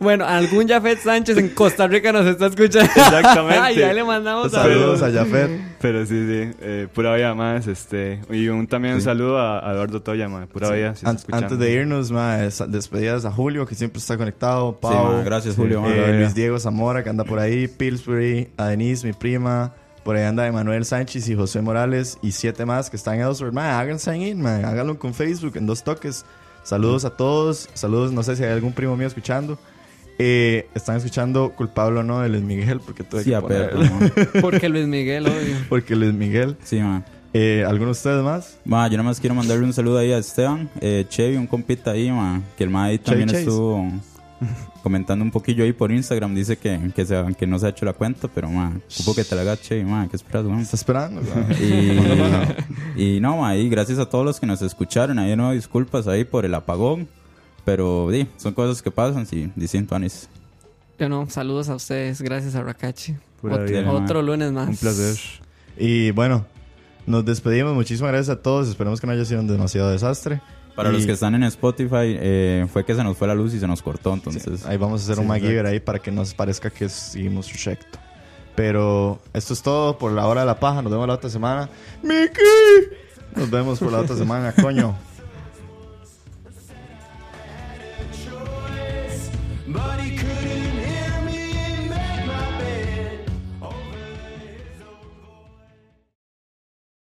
Bueno, algún Jafet Sánchez en Costa Rica nos está escuchando. Exactamente. Ay, ya le mandamos Saludos saludos. a Jafet. Pero sí, sí, eh, pura vida más. Este, y un, también un saludo a, a Eduardo Toya, ma, pura vida. si está An- escuchando. antes de irnos, ma, es- despedidas a Julio, que siempre está conectado. Sí, Pau, ma, gracias, Julio. ma. eh, Luis Diego Zamora, que anda por ahí. Pillsbury, a Denise, mi prima. Por ahí anda Emanuel Sánchez y José Morales y siete más que están en Ellsworth. Ma, hagan sign in, ma, háganlo con Facebook en dos toques. Saludos a todos. Saludos, no sé si hay algún primo mío escuchando. Eh, están escuchando culpable o no de Luis Miguel, porque tuve Sí, que ma. Porque Luis Miguel, obvio. Porque Luis Miguel. Sí, ma. Eh, ¿Alguno de ustedes más? Ma, yo nada más quiero mandarle un saludo ahí a Esteban, eh, Chevy, un compita ahí, ma, que el ma ahí también Chase. estuvo comentando un poquillo ahí por Instagram, dice que, que, se, que no se ha hecho la cuenta, pero ma, supo que te la agache y ma, ¿qué esperas, weón? Está esperando. Y, y no, ma, y gracias a todos los que nos escucharon, ahí no disculpas ahí por el apagón, pero di, son cosas que pasan, sí, dicen Anis. Yo no, saludos a ustedes, gracias a Rakachi. Pura Ot- vida. otro lunes más. Un placer. Y bueno, nos despedimos. Muchísimas gracias a todos. Esperemos que no haya sido un demasiado desastre. Para Y los que están en Spotify, eh, fue que se nos fue la luz y se nos cortó, entonces... Ahí vamos a hacer Sí, un MacGyver ahí para que nos parezca que seguimos recto. Pero esto es todo por la hora de la paja. Nos vemos la otra semana. ¡Mickey! Nos vemos por la otra semana, coño. But he